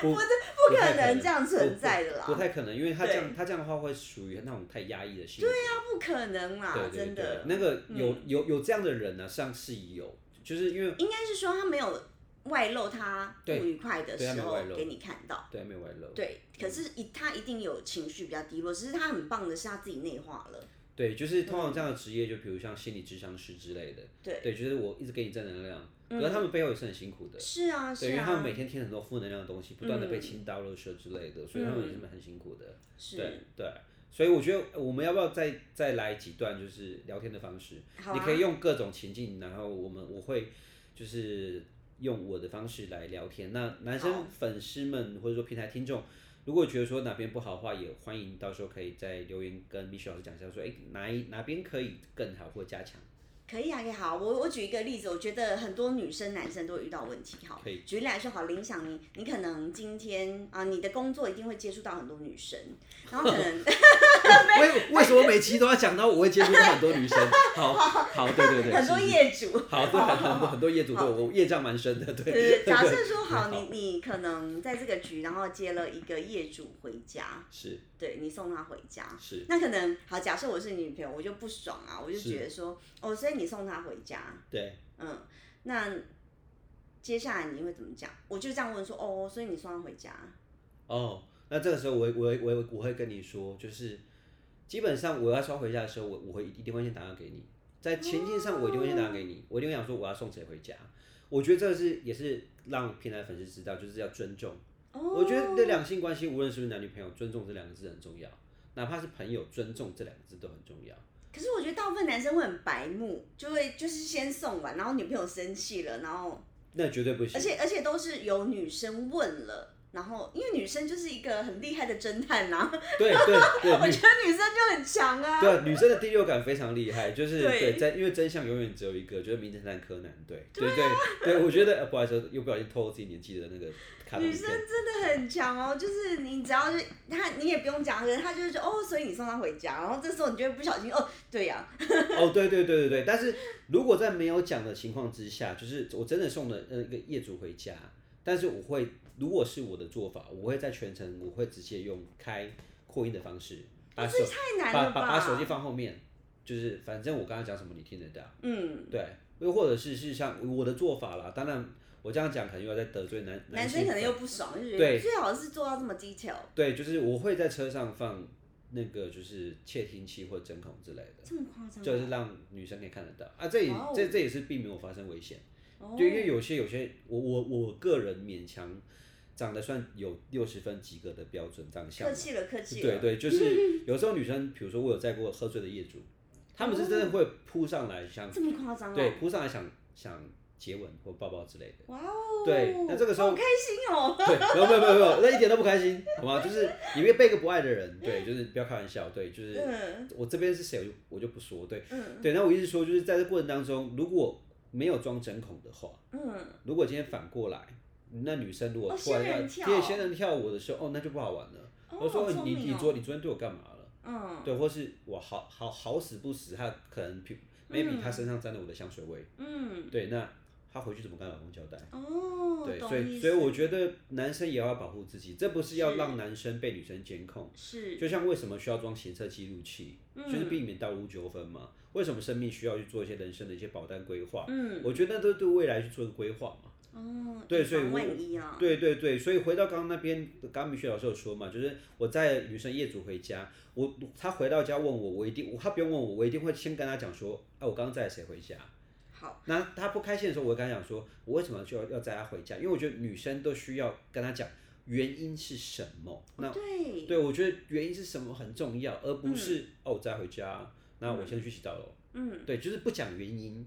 不不，不可能这样存在的啦不不太可能，因为他这样他这样的话会属于那种太压抑的性格。对啊不可能啦，对真的，。嗯那个有有有这样的人呢，上是有，就是因为应该是说他没有外露他不愉快的时候给你看到。对没有外露。对，可是一他一定有情绪比较低落，只是他很棒的是他自己内化了。对，就是通常这样的职业，就比如像心理智商师之类的。对对，就是我一直给你正能量，可是他们背后也是很辛苦的。是啊，对，是啊，因为他们每天听很多负能量的东西，不断的被倾倒、热射之类的，所以他们也是很辛苦的。是对对，所以我觉得我们要不要再再来几段就是聊天的方式？啊你可以用各种情境，然后我们我会就是用我的方式来聊天。那男生粉丝们或者说平台听众，如果觉得说哪边不好的话，也欢迎到时候可以在留言跟米雪老师讲一下，说哎哪一哪边可以更好或加强。可以啊，可以好。我我举一个例子，我觉得很多女生、男生都会遇到问题。好可以，举例来说，好，林想你，你可能今天啊，你的工作一定会接触到很多女生，然后可能 为为为什么每期都要讲到我会接触到很多女生？好，好，对对对，很多业主。好，对，很很多很多业主对我业障蛮深的，对，假设说好，你你可能在这个局，然后接了一个业主回家，是对你送他回家，是，那可能好，假设我是你女朋友，我就不爽啊，我就觉得说，哦，所以你送他回家，对，嗯，那接下来你会怎么讲？我就这样问说，哦，所以你送他回家，哦，那这个时候我会我我我会跟你说，就是基本上我要送回家的时候，我我会一定会先打电话给你，在情境上我一定会先打电话给你，我一定会想说我要送谁回家。我觉得这个是也是让平台粉丝知道，就是要尊重。哦，我觉得的两性关系，无论是不是男女朋友，尊重这两个字很重要，哪怕是朋友，尊重这两个字都很重要。可是我觉得大部分男生会很白目，就会就是先送完，然后女朋友生气了，然后那绝对不行而。且而且都是有女生问了，然后因为女生就是一个很厉害的侦探呐、对对对，我觉得女生就很强啊。对女生的第六感非常厉害，就是对对真因为真相永远只有一个，就是名侦探柯南。对对对对，我觉得呃不好意思，又不小心透露自己年纪的那个卡通女生。真的很强哦，就是你只要是她，你也不用讲，可是他就是说哦，所以你送她回家，然后这时候你就会不小心哦，对呀、哦，对对对对对，但是如果在没有讲的情况之下，就是我真的送了呃一个业主回家，但是我会，如果是我的做法，我会在全程我会直接用开扩音的方式，把手、太难了把把把？手机放后面，就是反正我刚刚讲什么你听得到，嗯，对，又或者是是像我的做法啦，当然我这样讲可能又要在得罪男性男生可能又不爽，就觉得对最好是做到这么 detail，对，就是我会在车上放那个就是窃听器或针孔之类的。这么夸张、啊？就是让女生可以看得到啊，这也哇哦这这也是并没有发生危险。哦就因为有些有些我我我个人勉强长得算有六十分及格的标准长相，客气了，客气了。对对，就是 有时候女生，比如说我有载过喝醉的业主，他们是真的会扑上来想这么夸张哦？对扑上来想想接吻或抱抱之类的。哇哦！对那这个时候好开心哦。对，没有没有没有没有，那一点都不开心，好吗？就是你别被一个不爱的人，对，就是不要开玩笑，对，就是嗯我这边是谁我就我就不说，对，嗯对，那我一直说，就是在这过程当中，如果没有装针孔的话，嗯，如果今天反过来，那女生如果哦突然要仙人跳对仙人跳舞的时候，哦，那就不好玩了。哦我说你你昨你昨天对我干嘛了？嗯对，或是我好好好死不死，他可能 maybe 他身上沾了我的香水味，嗯，对，那他回去怎么跟老公交代？哦，对，所以所以我觉得男生也要保护自己，这不是要让男生被女生监控。是就像为什么需要装行车记录器，嗯就是避免道路纠纷嘛。为什么生命需要去做一些人生的一些保单规划？嗯我觉得那都对未来去做个规划嘛。哦，对所以我万一啊，对对对，所以回到刚刚那边，刚刚米雪老师有说嘛，就是我在女生业主回家，我他回到家问我，我一定他不用问我，我一定会先跟他讲说，啊，我刚刚载谁回家。好，那他不开心的时候，我会跟他讲说，我为什么就要要载他回家？因为我觉得女生都需要跟他讲原因是什么。那哦对，对，我觉得原因是什么很重要，而不是、哦，我载回家，那我先去洗澡喽。嗯，对，就是不讲原因。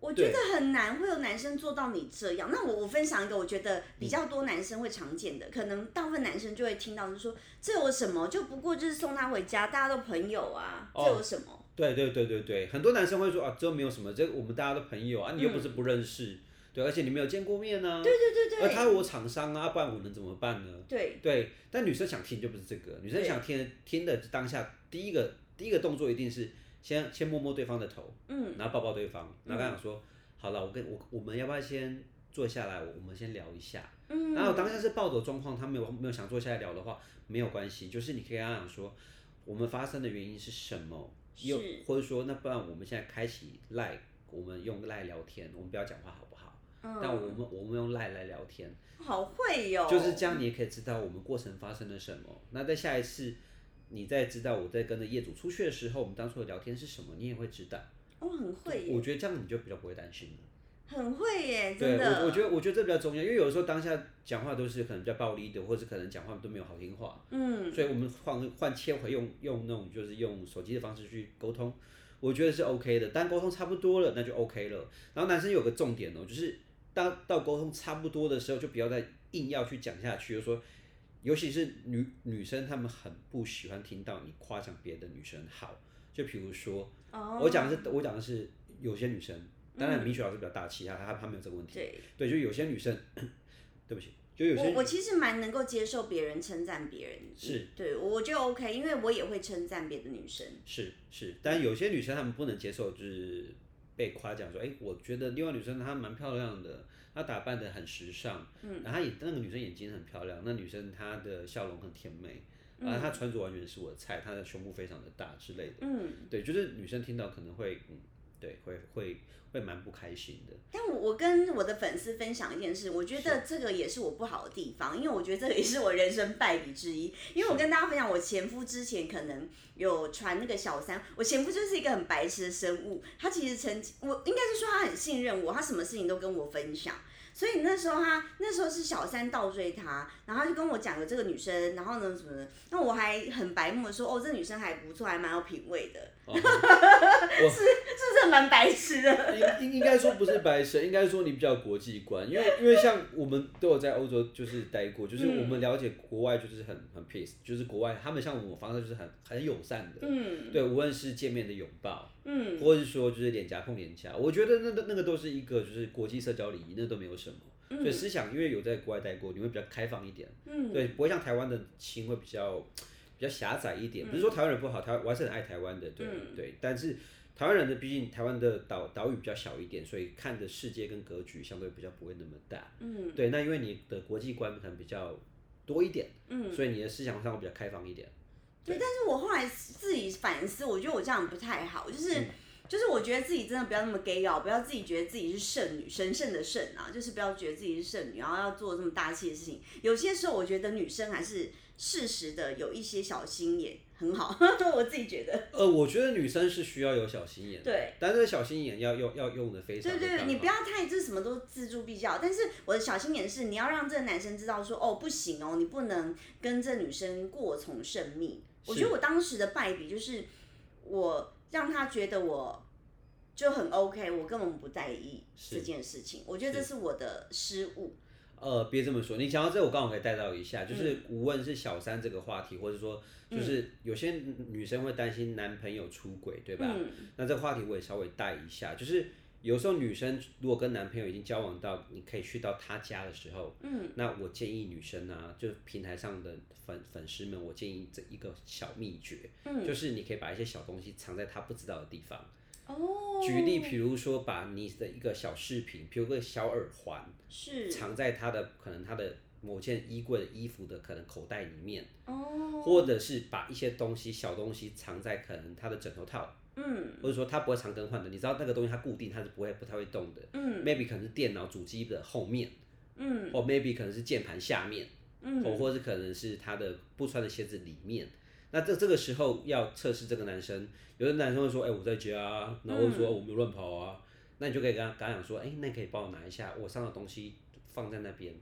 我觉得很难会有男生做到你这样。那我我分享一个我觉得比较多男生会常见的，可能大部分男生就会听到就是说这有什么，就不过就是送他回家，大家都朋友啊，这有什么？对对对对对，很多男生会说啊，这没有什么，这我们大家都朋友啊，你又不是不认识，对，而且你没有见过面呢、啊，对对对对。而他是我厂商啊，不然我能怎么办呢？对，对，但女生想听就不是这个，女生想听的听的当下第一个第一个动作一定是先先摸摸对方的头，嗯，然后抱抱对方，然后跟他讲说，好了，我跟我我们要不要先坐下来，我们先聊一下。嗯，然后当下是抱走状况，他没有没有想坐下来聊的话，没有关系，就是你可以跟他讲说，我们发生的原因是什么，又是或者说，那不然我们现在开启赖，我们用赖聊天，我们不要讲话好不好？嗯但我们我们用赖来聊天，好会哟、就是这样，你也可以知道我们过程发生了什么。那在下一次，你在知道我在跟着业主出去的时候，我们当初的聊天是什么，你也会知道。哦，很会耶，我觉得这样你就比较不会担心了。很会耶，对真的。我，我觉得我觉得这比较重要，因为有的时候当下讲话都是可能比较暴力的，或者可能讲话都没有好听话，嗯，所以我们换换切回用用那种就是用手机的方式去沟通，我觉得是 OK 的。当沟通差不多了，那就 OK 了。然后男生有个重点哦，就是当到沟通差不多的时候，就不要再硬要去讲下去，就说。尤其是女女生，她们很不喜欢听到你夸奖别的女生好，就比如说，哦，我讲的是我讲的是有些女生，当然米雪老师比较大气，她她她没有这个问题。对，对，就有些女生，对不起，就有些我我其实蛮能够接受别人称赞别人，是。对我就 OK，因为我也会称赞别的女生。是是，但有些女生她们不能接受，就是被夸奖说，哎、我觉得另外女生她蛮漂亮的，她打扮的很时尚，嗯，然后她眼那个女生眼睛很漂亮，那女生她的笑容很甜美，然后她穿着完全是我的菜，她的胸部非常的大之类的，嗯，对，就是女生听到可能会，嗯，对，会会会蛮不开心的，但我我跟我的粉丝分享一件事，我觉得这个也是我不好的地方，因为我觉得这个也是我人生败笔之一。因为我跟大家分享，我前夫之前可能有传那个小三，我前夫就是一个很白痴的生物，他其实曾经，我应该是说他很信任我，他什么事情都跟我分享。所以那时候他那时候是小三倒追他，然后他就跟我讲了这个女生，然后呢什么的，那我还很白目的说，哦，这女生还不错，还蛮有品味的，哦是不是蛮白痴的？应应应该说不是白痴，应该说你比较国际观，因为因为像我们都有在欧洲就是待过，就是我们了解国外就是很很 peace，就是国外他们像我们方式就是很很友善的，嗯对，无论是见面的拥抱，嗯，或者是说就是脸颊碰脸颊，我觉得那那那个都是一个就是国际社交礼仪，那都没有什么。所以思想因为有在国外待过，你会比较开放一点，嗯，对，不会像台湾的亲会比较比较狭窄一点。不是说台湾人不好，台湾我还是很爱台湾的，对、嗯对。但是台湾人的毕竟台湾的岛岛屿比较小一点，所以看的世界跟格局相对比较不会那么大。嗯，对，那因为你的国际观可能比较多一点，嗯，所以你的思想上会比较开放一点。对，但是我后来自己反思，我觉得我这样不太好，就是、嗯就是我觉得自己真的不要那么 gay 哦，不要自己觉得自己是圣女，神圣的圣啊，就是不要觉得自己是圣女，然后要做这么大气的事情。有些时候我觉得女生还是适时的有一些小心眼很好，我自己觉得。呃，我觉得女生是需要有小心眼的，对，但是小心眼要用要用的非常对对对，你不要太就是什么都锱铢必较。但是我的小心眼是，你要让这个男生知道说，哦，不行哦，你不能跟这女生过从甚密。我觉得我当时的败笔就是，我让他觉得我就很 OK，我根本不在意这件事情。我觉得这是我的失误。呃，别这么说。你讲到这，我刚好可以带到一下，嗯就是无论是小三这个话题，或者说就是有些女生会担心男朋友出轨，对吧？嗯那这个话题我也稍微带一下，就是有时候女生如果跟男朋友已经交往到你可以去到他家的时候，嗯，那我建议女生啊，就平台上的粉粉丝们，我建议这一个小秘诀，嗯就是你可以把一些小东西藏在他不知道的地方。哦，举例，比如说把你的一个小饰品，比如个小耳环，是。藏在他的可能他的某件衣柜的衣服的可能口袋里面，哦，或者是把一些东西小东西藏在可能他的枕头套，嗯。或者说他不会常更换的，你知道那个东西它固定，它是不会不太会动的。嗯。Maybe 可能是电脑主机的后面，嗯。或 maybe 可能是键盘下面，嗯。或或是可能是他的不穿的鞋子里面。那这这个时候要测试这个男生，有的男生会说，哎、我在家啊，然后会说、我没有乱跑啊，那你就可以跟他跟他讲说，哎、那你可以帮我拿一下，我上的东西放在那边，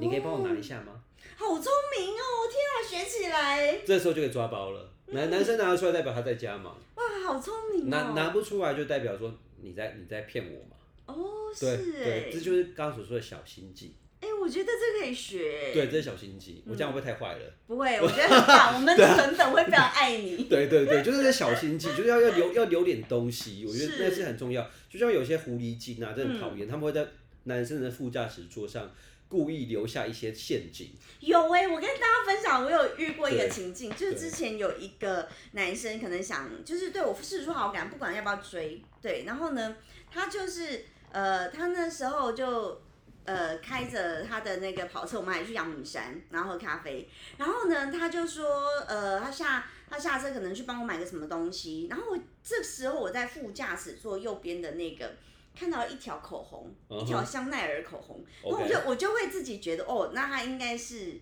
你可以帮我拿一下吗？好聪明哦！天啊，学起来！这时候就可以抓包了。男男生拿得出来，代表他在家嘛；哇，好聪明哦！拿拿不出来，就代表说你在你在骗我嘛。哦，对是哎对，，这就是刚刚所说的小心机。哎，我觉得这可以学。对，这是小心机。我这样会不会太坏了？不会，我觉得很棒，我们的粉粉会非常爱你。对对对，就是这小心机，就是要要留要留点东西，我觉得是那是很重要。就像有些狐狸精啊，真的很讨厌，他们会在男生的副驾驶座上故意留下一些陷阱。有哎、我跟大家分享，我有遇过一个情境，就是之前有一个男生可能想，就是对我示出好感，不管要不要追，对，然后呢，他就是呃，他那时候就。呃，开着他的那个跑车，我们还去阳明山，然后喝咖啡。然后呢，他就说，呃，他下他下车可能去帮我买个什么东西。然后我这时候我在副驾驶座右边的那个看到一条口红一条香奈儿口红，然后我就我就会自己觉得，哦，那他应该是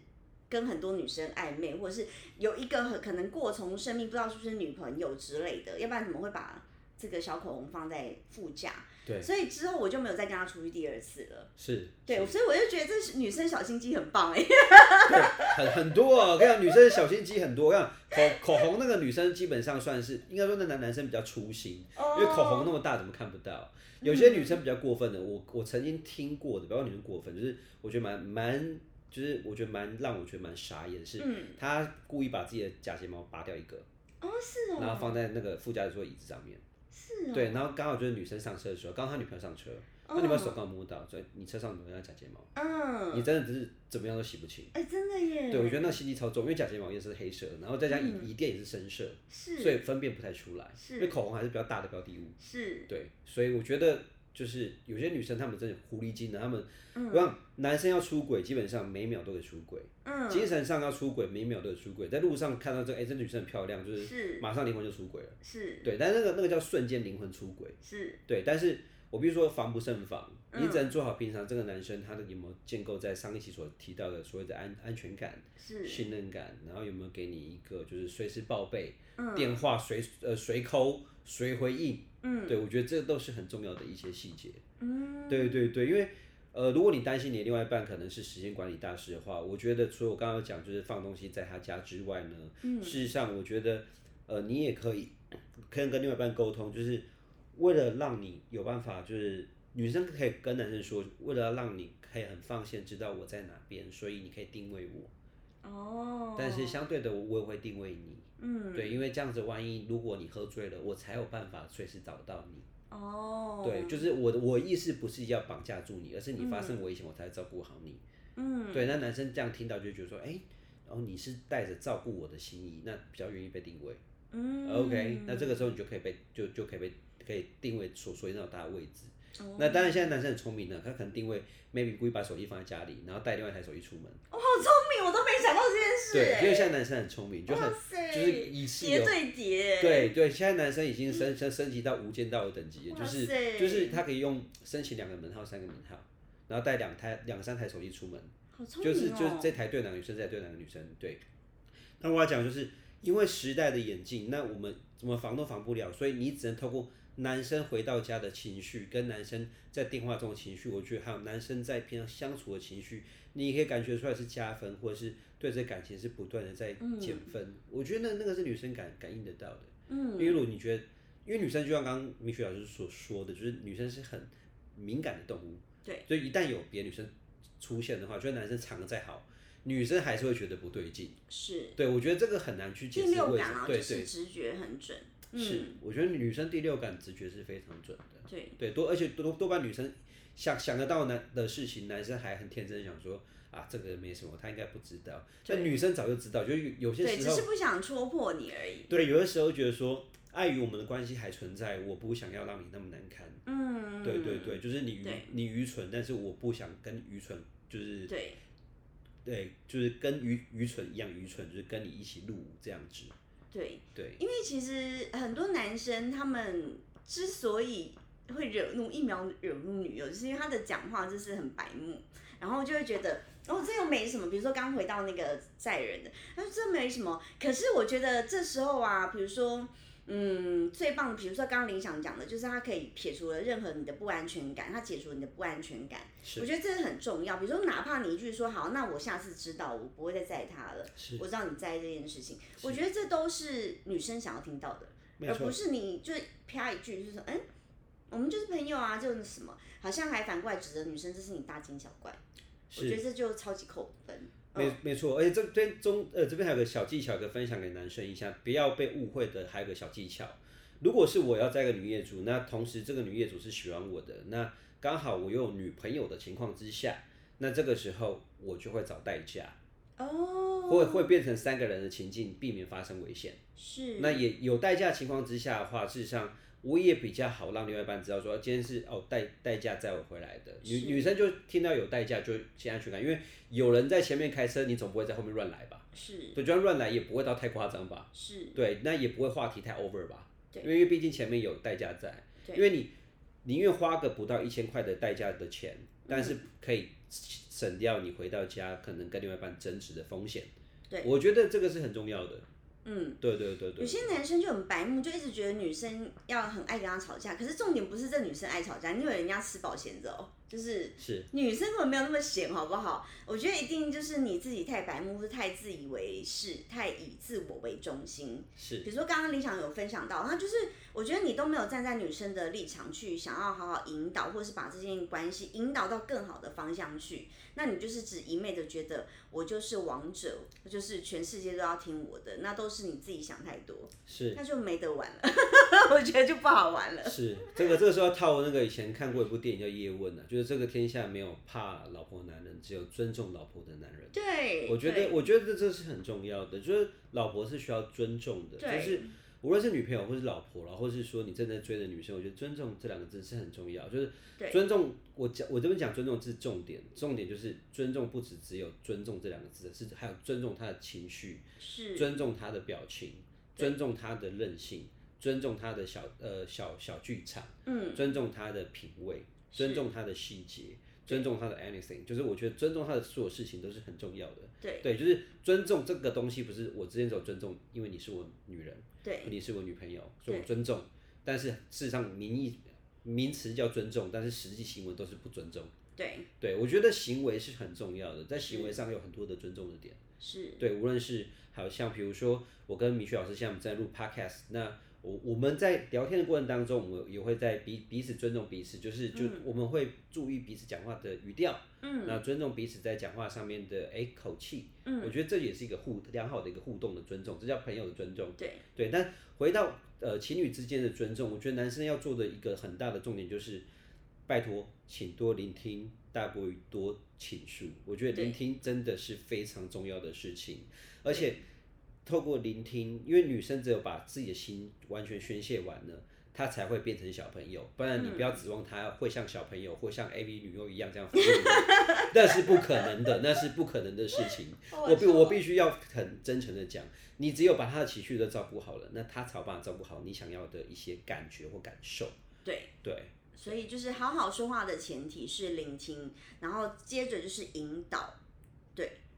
跟很多女生暧昧，或者是有一个很可能过从生命，不知道是不是女朋友之类的，要不然怎么会把这个小口红放在副驾？对，所以之后我就没有再跟他出去第二次了。是，对，所以我就觉得这是女生小心机很棒哎、对，很很多啊。我跟你讲，女生小心机很多。我跟你讲，口口红那个女生基本上算是，应该说那男男生比较粗心，因为口红那么大，怎么看不到？有些女生比较过分的，我我曾经听过的，不要女生过分，就是我觉得蛮蛮，就是我觉得蛮让我觉得蛮傻眼，是嗯，她故意把自己的假睫毛拔掉一个，哦是哦，然后放在那个副驾驶座椅子上面。是哦，对，然后刚好就是女生上车的时候，刚好他女朋友上车，他女朋友手刚好摸到，所以你车上有没有假睫毛？嗯，你真的只是怎么样都洗不清。哎、真的耶，对，我觉得那心机超重，因为假睫毛也是黑色，然后再加上椅椅垫也是深色，是所以分辨不太出来。是因为口红还是比较大的标的物。是，对，所以我觉得就是有些女生她们真的狐狸精的，她们，嗯。我想男生要出轨，基本上每秒都得出轨，嗯，精神上要出轨，每秒都得出轨，在路上看到这，哎、这女生很漂亮，就是是。马上灵魂就出轨了。是。对，但是那个那个叫瞬间灵魂出轨。是，对，但是我必须说防不胜防，嗯。你只能做好平常这个男生他的有没有建构在上一期所提到的所谓的安安全感、是。信任感，然后有没有给你一个就是随时报备，嗯。电话随呃随扣随回应，嗯，对我觉得这都是很重要的一些细节。嗯，对对对，因为呃，如果你担心你的另外一半可能是时间管理大师的话，我觉得除了我刚刚讲就是放东西在他家之外呢，嗯事实上我觉得呃，你也可以可以跟另外一半沟通，就是为了让你有办法，就是女生可以跟男生说，为了让你可以很放心知道我在哪边，所以你可以定位我。哦，但是相对的，我也会定位你。嗯，对，因为这样子，万一如果你喝醉了，我才有办法随时找到你。哦，对，就是我的我的意思不是要绑架住你，而是你发生危险，我才照顾好你。嗯，对，那男生这样听到就觉得说，哎、然后你是带着照顾我的心意，那比较愿意被定位。嗯 OK，那这个时候你就可以被就就可以被可以定位所所以那种大的位置。哦那当然，现在男生很聪明的，他可能定位 maybe 故意把手机放在家里，然后带另外一台手机出门。哦，好聪对，哎因为现在男生很聪明，就很，就是以是叠对叠，，对对，现在男生已经升升升级到无间道的等级了，就是就是他可以用申请两个门号、三个门号，然后带两台两三台手机出门。好聪明哦，就是就是这台对两个女生，这台对两个女生，对。那我要讲就是因为时代的演进，那我们怎么防都防不了，所以你只能透过男生回到家的情绪，跟男生在电话中的情绪，我觉得还有男生在平常相处的情绪，你可以感觉出来是加分，或者是对这感情是不断的在减分。我觉得那那个是女生感感应得到的。嗯，因为如果你觉得，因为女生就像刚刚米雪老师所说的，就是女生是很敏感的动物，对，所以一旦有别的女生出现的话，就算男生藏的再好，女生还是会觉得不对劲。是对，我觉得这个很难去解第释为什么。六感啊，对对，就是直觉很准，是嗯，，我觉得女生第六感直觉是非常准的。对，对，多而且多多半女生想想得到男的事情，男生还很天真想说啊，这个没什么，他应该不知道。但女生早就知道，就是有有些对，时候只是不想戳破你而已，对，有的时候觉得说，碍于我们的关系还存在，我不想要让你那么难堪。嗯，对对对，就是你愚你愚蠢，但是我不想跟愚蠢，就是对，对，就是跟愚愚蠢一样愚蠢，就是跟你一起入伍这样子。对，对，因为其实很多男生他们之所以会惹怒一秒惹怒女友，就是因为他的讲话就是很白目，然后就会觉得哦这又没什么。比如说刚回到那个载人的，他说这没什么。可是我觉得这时候啊，比如说。嗯，最棒的，比如说刚刚林想讲的，就是他可以撇除了任何你的不安全感，他解除你的不安全感，我觉得这是很重要。比如说，哪怕你一句说好，那我下次知道，我不会再在意他了，我知道你在意这件事情，我觉得这都是女生想要听到的，而不是你就啪一句就是说，嗯，我们就是朋友啊，就是什么，好像还反过来指责女生这是你大惊小怪，我觉得这就超级扣分。没没错，而且这边中呃这边还有个小技巧，可以分享给男生一下，不要被误会的，还有个小技巧。如果是我要载一个女业主，那同时这个女业主是喜欢我的，那刚好我又有女朋友的情况之下，那这个时候我就会找代驾，哦，会会变成三个人的情境，避免发生危险。是，那也有代驾情况之下的话，事实上我也比较好让另外一半知道说，今天是哦代代驾载我回来的。女女生就听到有代驾就先安全感，因为有人在前面开车，你总不会在后面乱来吧？是对，就算乱来也不会到太夸张吧？是，对，那也不会话题太 over 吧？对因为毕竟前面有代驾在，对因为你宁愿花个不到一千块的代驾的钱，但嗯是可以省掉你回到家可能跟另外一半争执的风险。对，我觉得这个是很重要的。嗯。对对对对有。些男生就很白目，就一直觉得女生要很爱跟他吵架，可是重点不是这女生爱吵架，你以为人家吃饱闲着哦，就是是女生根本没有那么闲，好不好？我觉得一定就是你自己太白目，或是太自以为是，太以自我为中心。是比如说刚刚李想有分享到，他就是我觉得你都没有站在女生的立场去想要好好引导，或是把这件关系引导到更好的方向去，那你就是只一昧的觉得我就是王者，就是全世界都要听我的，那都是你自己想太多，是那就没得玩了，我觉得就不好玩了。是，这个这个时候要套那个以前看过一部电影叫《叶问》啊，就是这个天下没有怕老婆男人，只有尊重老婆的男人。对，我觉得，我觉得这是很重要的，就是老婆是需要尊重的，就是无论是女朋友或是老婆啦，或是说你正在追的女生，我觉得尊重这两个字是很重要，就是尊重。我讲我这边讲尊重是重点，重点就是尊重不只只有尊重这两个字，是还有尊重他的情绪，是尊重他的表情，尊重他的任性，尊重他的小呃小小剧场，嗯，尊重他的品味，尊重他的细节，尊重他的 anything，就是我觉得尊重他的所有事情都是很重要的。对对，就是尊重这个东西，不是我之前只有尊重，因为你是我女人，对你是我女朋友，所以我尊重。但是事实上名义名词叫尊重，但是实际行为都是不尊重。对对，我觉得行为是很重要的，在行为上有很多的尊重的点。是，对，无论是还有像比如说我跟米雪老师现在我们在录 podcast，那我我们在聊天的过程当中，我们也会在彼彼此尊重彼此，就是就我们会注意彼此讲话的语调，嗯，那尊重彼此在讲话上面的哎口气，嗯，我觉得这也是一个互良好的一个互动的尊重，这叫朋友的尊重。对。对，但回到呃情侣之间的尊重，我觉得男生要做的一个很大的重点就是，拜托，请多聆听，大过于多倾诉。我觉得聆听真的是非常重要的事情，而且透过聆听，因为女生只有把自己的心完全宣泄完了。她才会变成小朋友，不然你不要指望她会像小朋友或像 AV 女优一样这样服务你，那是不可能的，那是不可能的事情。我必我必须要很真诚的讲，你只有把她的情绪都照顾好了，那她才有办法照顾好你想要的一些感觉或感受。对对，所以就是好好说话的前提是聆听，然后接着就是引导，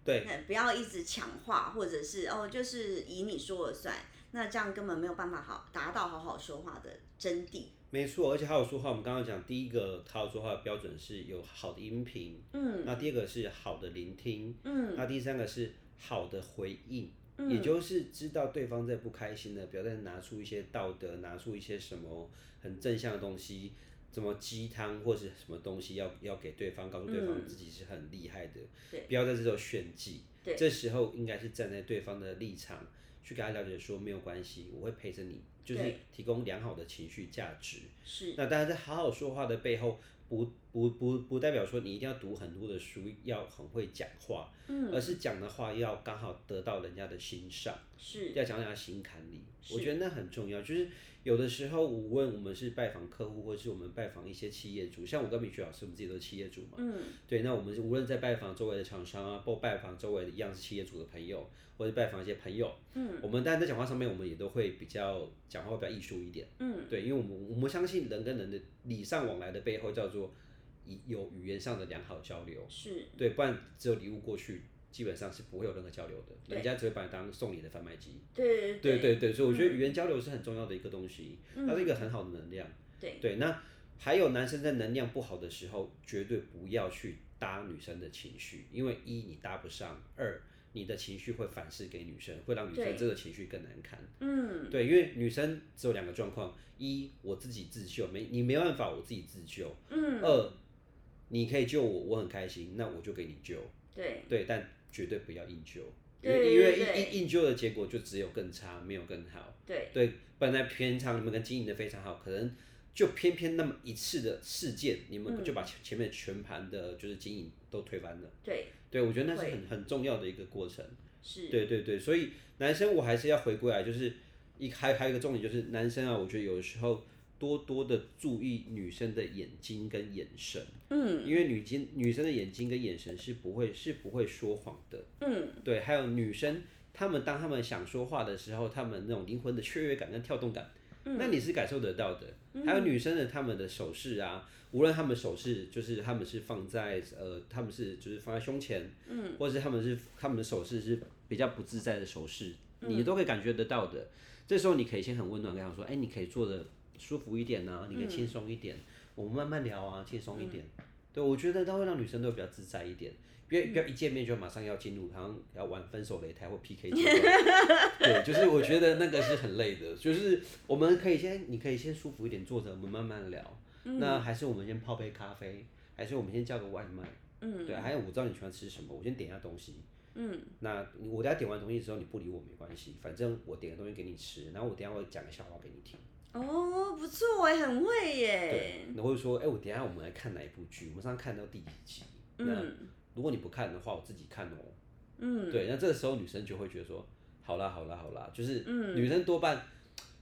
对不要一直抢话，或者是哦就是以你说了算，那这样根本没有办法好达到好好说话的真谛。没错，而且好好说话，我们刚刚讲第一个好好说话的标准是有好的音频，嗯，那第二个是好的聆听，嗯，那第三个是好的回应。也就是知道对方在不开心的，不要再拿出一些道德，拿出一些什么很正向的东西，什么鸡汤或是什么东西要要给对方，告诉对方自己是很厉害的，对。不要在这种炫技。对。这时候应该是站在对方的立场去跟他了解说没有关系，我会陪着你，就是提供良好的情绪价值。是。那当然，在好好说话的背后，不不不不代表说你一定要读很多的书，要很会讲话，嗯，而是讲的话要刚好得到人家的欣赏，是，要讲到人家心坎里。我觉得那很重要。就是有的时候，无论我们是拜访客户，或是我们拜访一些企业主，像我跟米雪老师，我们自己都是企业主嘛，嗯，对。那我们无论在拜访周围的厂商啊，或拜访周围的一样是企业主的朋友，或者拜访一些朋友，嗯，我们当然在讲话上面，我们也都会比较讲话会比较艺术一点，嗯，对，因为我们我们相信人跟人的礼尚往来的背后叫做以有语言上的良好交流，是，对，不然只有礼物过去，基本上是不会有任何交流的，人家只会把你当送礼的贩卖机。对对对对，所以我觉得语言交流是很重要的一个东西，它是一个很好的能量。对对，那还有男生在能量不好的时候，绝对不要去搭女生的情绪，因为一你搭不上，二你的情绪会反噬给女生，会让女生这个情绪更难堪。嗯，对，因为女生只有两个状况：一我自己自救，没你没办法，我自己自救；嗯，二你可以救我，我很开心，那我就给你救。对对，但绝对不要硬救，因为因为硬硬救的结果就只有更差，没有更好。对对，本来平常你们跟经营的非常好，可能就偏偏那么一次的事件，你嗯们就把前前面全盘的就是经营都推翻了。对对，我觉得那是很很重要的一个过程。是，对对对，所以男生我还是要回归来，就是一还还有一个重点就是男生啊，我觉得有的时候多多的注意女生的眼睛跟眼神，嗯。因为女睛女生的眼睛跟眼神是不会是不会说谎的。嗯，对，还有女生，她们当她们想说话的时候，她们那种灵魂的雀跃感跟跳动感，那你是感受得到的。还有女生的她们的手势啊，无论她们手势就是她们是放在呃，她们是就是放在胸前，嗯，或者是她们是她们的手势是比较不自在的手势，你都可以感觉得到的。这时候你可以先很温暖跟她说，哎、你可以做的舒服一点呢、你可以轻松一点，我们慢慢聊啊，轻松一点。对，我觉得它会让女生都比较自在一点，不要不要一见面就马上要进入，好像要玩分手擂台或 PK 阶段。对，就是我觉得那个是很累的。就是我们可以先，你可以先舒服一点坐着，我们慢慢聊。那还是我们先泡杯咖啡，还是我们先叫个外卖。嗯，对，还有我知道你喜欢吃什么，我先点一下东西。嗯，那我等下点完东西之后你不理我没关系，反正我点个东西给你吃，然后我等下会讲个笑话给你听。哦，不错哎，很会耶。对，然后说，哎，我等下我们来看哪一部剧？我们上次看到第几集？那如果你不看的话，我自己看哦。嗯，对，那这个时候女生就会觉得说，好啦好啦好啦，就是女生多半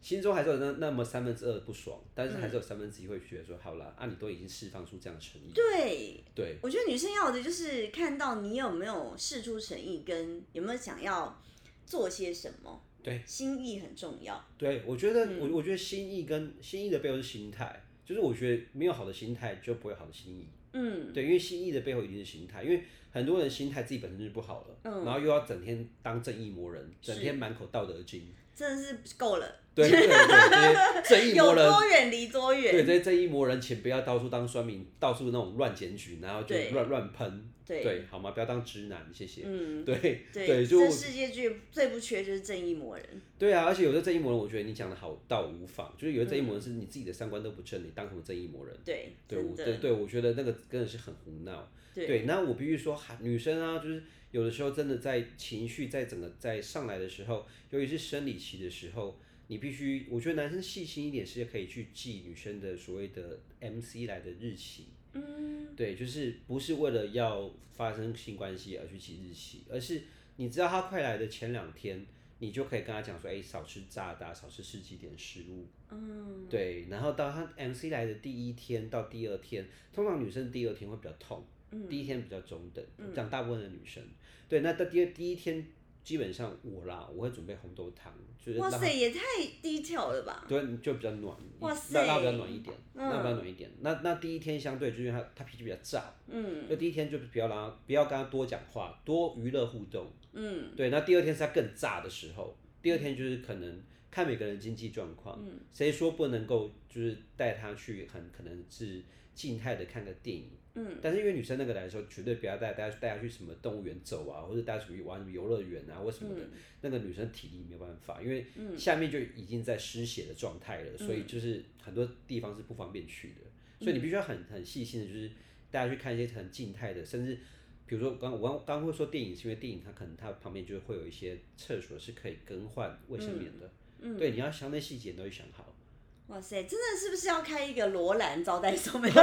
心中还是有那那么三分之二不爽，但是还是有三分之一会觉得说，好啦，啊，你都已经释放出这样的诚意。对，对，我觉得女生要的就是看到你有没有试出诚意，跟有没有想要做些什么。对，心意很重要。对，我觉得我我觉得心意跟心意的背后是心态，就是我觉得没有好的心态就不会好的心意。嗯，对，因为心意的背后一定是心态，因为很多人心态自己本身就不好了，嗯，然后又要整天当正义魔人，整天满口道德经，真的是够了。对对对，正义魔人有多远离多远。对，这些正义魔人，请不要到处当酸民，到处那种乱检举，然后就乱乱喷。对，好吗？不要当直男，谢谢。嗯，对对，就这世界最最不缺就是正义魔人。对啊，而且有的正义魔人，我觉得你讲的好到无妨，就是有的正义魔人是你自己的三观都不正，你当什么正义魔人？对，对，对，对，我觉得那个真的是很胡闹。对，那我必须说，女生啊，就是有的时候真的在情绪在整个在上来的时候，尤其是生理期的时候。你必须，我觉得男生细心一点是可以去记女生的所谓的 M C 来的日期。嗯，对，就是不是为了要发生性关系而去记日期，而是你知道他快来的前两天，你就可以跟他讲说，哎，少吃炸的，少吃十几点食物。嗯，对，然后到他 M C 来的第一天到第二天，通常女生第二天会比较痛，第一天比较中等，讲大部分的女生。对，那到第二第一天。基本上我啦，我会准备红豆汤，就是哇塞，也太低调了吧？对，就比较暖，哇塞，那比较暖一点，那比较暖一点。那那第一天相对就是他他脾气比较燥，嗯，就第一天就不要让他不要跟他多讲话，多娱乐互动，嗯，对。那第二天是他更炸的时候，第二天就是可能看每个人经济状况，嗯，谁说不能够就是带他去很可能是静态的看个电影。嗯，但是因为女生那个来说，绝对不要带大家带她去什么动物园走啊，或者带她出去玩什么游乐园啊，或什么的。那个女生体力没有办法，因为下面就已经在失血的状态了，所以就是很多地方是不方便去的。所以你必须要很很细心的，就是大家去看一些很静态的，甚至比如说刚我刚刚会说电影，是因为电影它可能它旁边就会有一些厕所是可以更换卫生棉的。嗯，对，你要相对细节都会想好。哇塞，真的是不是要开一个罗兰招待所？没有，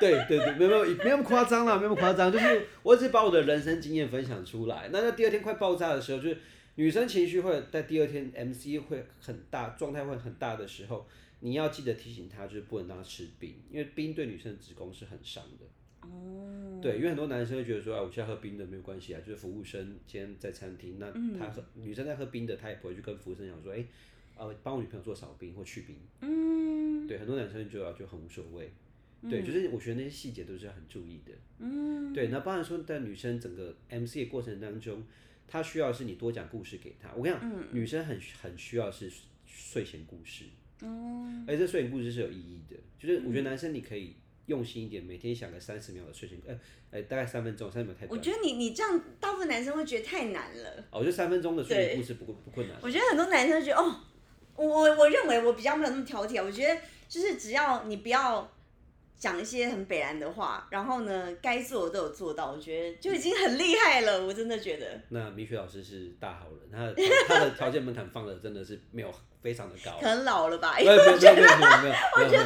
对对对，没有没有没那么夸张啦，没那么夸张，就是我只是把我的人生经验分享出来。那在第二天快爆炸的时候，就是女生情绪会在第二天 MC 会很大，状态会很大的时候，你要记得提醒她，就是不能让她吃冰，因为冰对女生的子宫是很伤的。哦，对，因为很多男生会觉得说，啊，我现在喝冰的没有关系啊，就是服务生今天在餐厅，那他喝女生在喝冰的，他也不会去跟服务生讲说，哎。呃，帮我女朋友做少冰或去冰，嗯，对，很多男生就要就很无所谓，对，就是我觉得那些细节都是要很注意的，嗯，对，那当然说在女生整个 M C 的过程当中，她需要是你多讲故事给她。我跟你讲，女生很很需要是睡前故事，哦，而且这睡前故事是有意义的，就是我觉得男生你可以用心一点，每天想个三十秒的睡前，呃，呃，大概三分钟，三十秒太短。我觉得你你这样，大部分男生会觉得太难了。哦，我觉得三分钟的睡前故事不不困难。我觉得很多男生觉得哦。我我认为我比较没有那么挑剔，我觉得就是只要你不要讲一些很北然的话，然后呢，该做的都有做到，我觉得就已经很厉害了。我真的觉得。那米雪老师是大好人，他他的条件门槛放的真的是没有非常的高。可能老了吧？没有没有没有没有。我觉得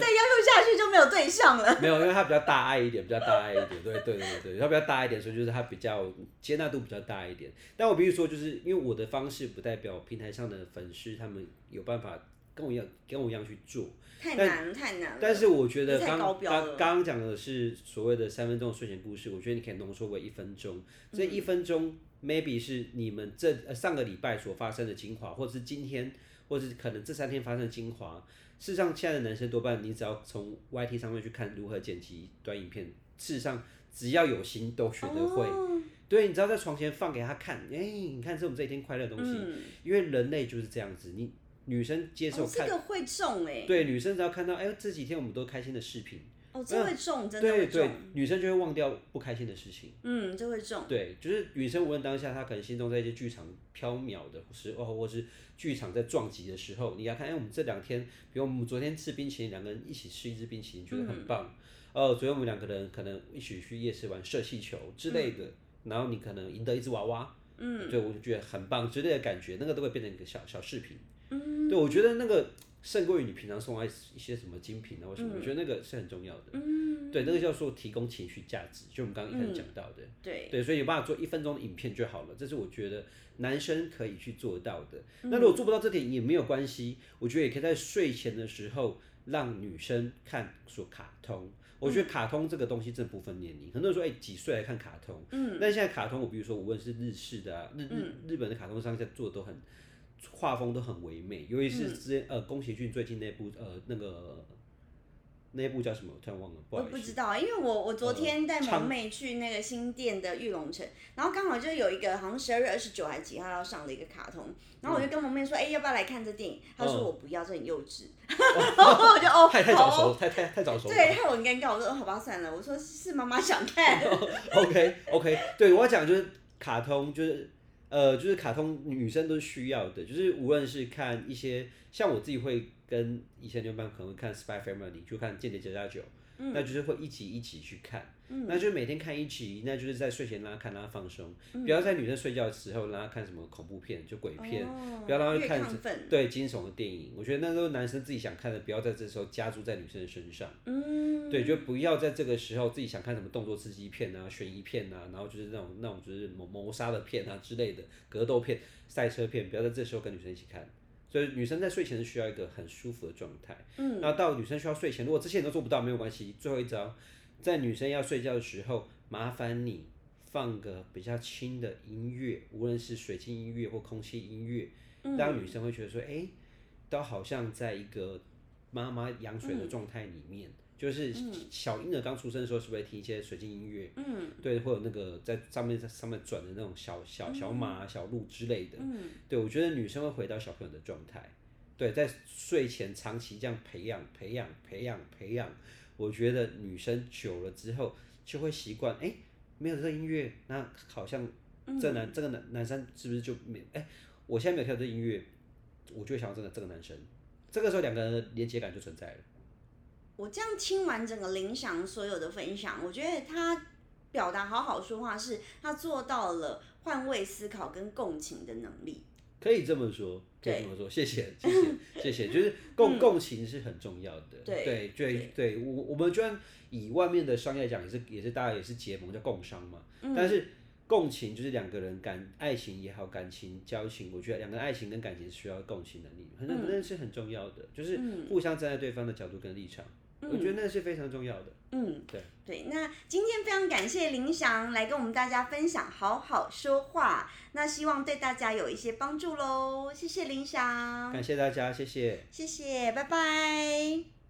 再要求下去就没有对象了。没有，因为他比较大爱一点，比较大爱一点。对对对对，他比较大爱一点，所以就是他比较接纳度比较大一点。但我比如说，就是因为我的方式不代表平台上的粉丝他们有办法跟我一样跟我一样去做。太难了太难了。但是我觉得刚刚刚刚讲的是所谓的三分钟睡前故事，我觉得你可以浓缩为一分钟。这一分钟 maybe 是你们这上个礼拜所发生的精华，或者是今天，或者是可能这三天发生的精华。事实上，现在的男生多半你只要从 YT 上面去看如何剪辑短影片，事实上只要有心都学得会。对，你只要在床前放给他看，哎，你看是我们这一天快乐的东西。因为人类就是这样子，你。女生接受看，这个会中哎。对，女生只要看到哎，这几天我们都开心的视频，哦，这会中，真的对对女生就会忘掉不开心的事情。嗯，这会中，对，就是女生无论当下她可能心中在一些剧场飘渺的时候，或是剧场在撞击的时候，你要看，哎，我们这两天，比如我们昨天吃冰淇淋，两个人一起吃一支冰淇淋，觉得很棒。哦，昨天我们两个人可能一起去夜市玩射气球之类的，然后你可能赢得一只娃娃，嗯，对我就觉得很棒之类的感觉，那个都会变成一个小小视频。嗯，对我觉得那个胜过于你平常送来一些什么精品啊或什么，我觉得那个是很重要的。嗯，对，那个叫做提供情绪价值，就我们刚刚一开始讲到的。对，对，所以有办法做一分钟的影片就好了，这是我觉得男生可以去做到的。那如果做不到这点也没有关系，我觉得也可以在睡前的时候让女生看说卡通。我觉得卡通这个东西真的不分年龄，很多人说哎、几岁来看卡通，嗯，那现在卡通我比如说无论是日式的啊，日日日本的卡通商家做的都很画风都很唯美，尤其是之前、呃宫崎骏最近那部呃那个那部叫什么我突然忘了，不我好意思。不知道，因为我我昨天带萌妹去那个新店的玉龙城，然后刚好就有一个好像十二月二十九还是几号要上的一个卡通，然后我就跟萌妹说，哎、要不要来看这电影？她说嗯我不要，这很幼稚。然后我就哦，太太早熟，太太太早熟。对，害我很尴尬。我说哦好吧，算了。我说是妈妈想看。OK OK，对我要讲就是卡通，就是呃，就是卡通女生都是需要的，就是无论是看一些像我自己会跟以前就班可能会看《Spy Family》，就看《间谍加加九》，那就是会一集一集去看，那就是每天看一集，那就是在睡前让他看，让他放松，不要在女生睡觉的时候让他看什么恐怖片，就鬼片，哦不要让她越看。对惊悚的电影，我觉得那都是男生自己想看的，不要在这时候加注在女生的身上。嗯，对，就不要在这个时候自己想看什么动作刺激片啊、悬疑片啊，然后就是那种那种就是谋谋杀的片啊之类的格斗片、赛车片，不要在这时候跟女生一起看。所以女生在睡前是需要一个很舒服的状态。嗯，那到女生需要睡前，如果这些你都做不到，没有关系。最后一招，在女生要睡觉的时候，麻烦你放个比较轻的音乐，无论是水晶音乐或空气音乐，让女生会觉得说，哎、都好像在一个妈妈羊水的状态里面。就是小婴儿刚出生的时候，是不是会听一些水晶音乐？嗯，对，会有那个在上面在上面转的那种小小小马、小鹿之类的。嗯，对，我觉得女生会回到小朋友的状态。对，在睡前长期这样培养、培养、培养、培养，我觉得女生久了之后就会习惯。哎，没有这个音乐，那好像这男、这个男男生是不是就没？哎，我现在没有听到这音乐，我就会想到这个这个男生。这个时候两个人的连接感就存在了。我这样听完整个林翔所有的分享，我觉得他表达好好说话是，他做到了换位思考跟共情的能力。可以这么说，可以这么说，谢谢，谢谢，谢谢。就是 共共情是很重要的，对对对对。我我们居然以外面的商业来讲，也是也是大家也是结盟叫共商嘛，但是共情就是两个人感爱情也好，感情交情，我觉得两个人爱情跟感情是需要共情能力，很那是很重要的，就是互相站在对方的角度跟立场，我觉得那是非常重要的。嗯，对对。那今天非常感谢林翔来跟我们大家分享好好说话，那希望对大家有一些帮助喽。谢谢林翔，感谢大家，谢谢。谢谢，拜拜。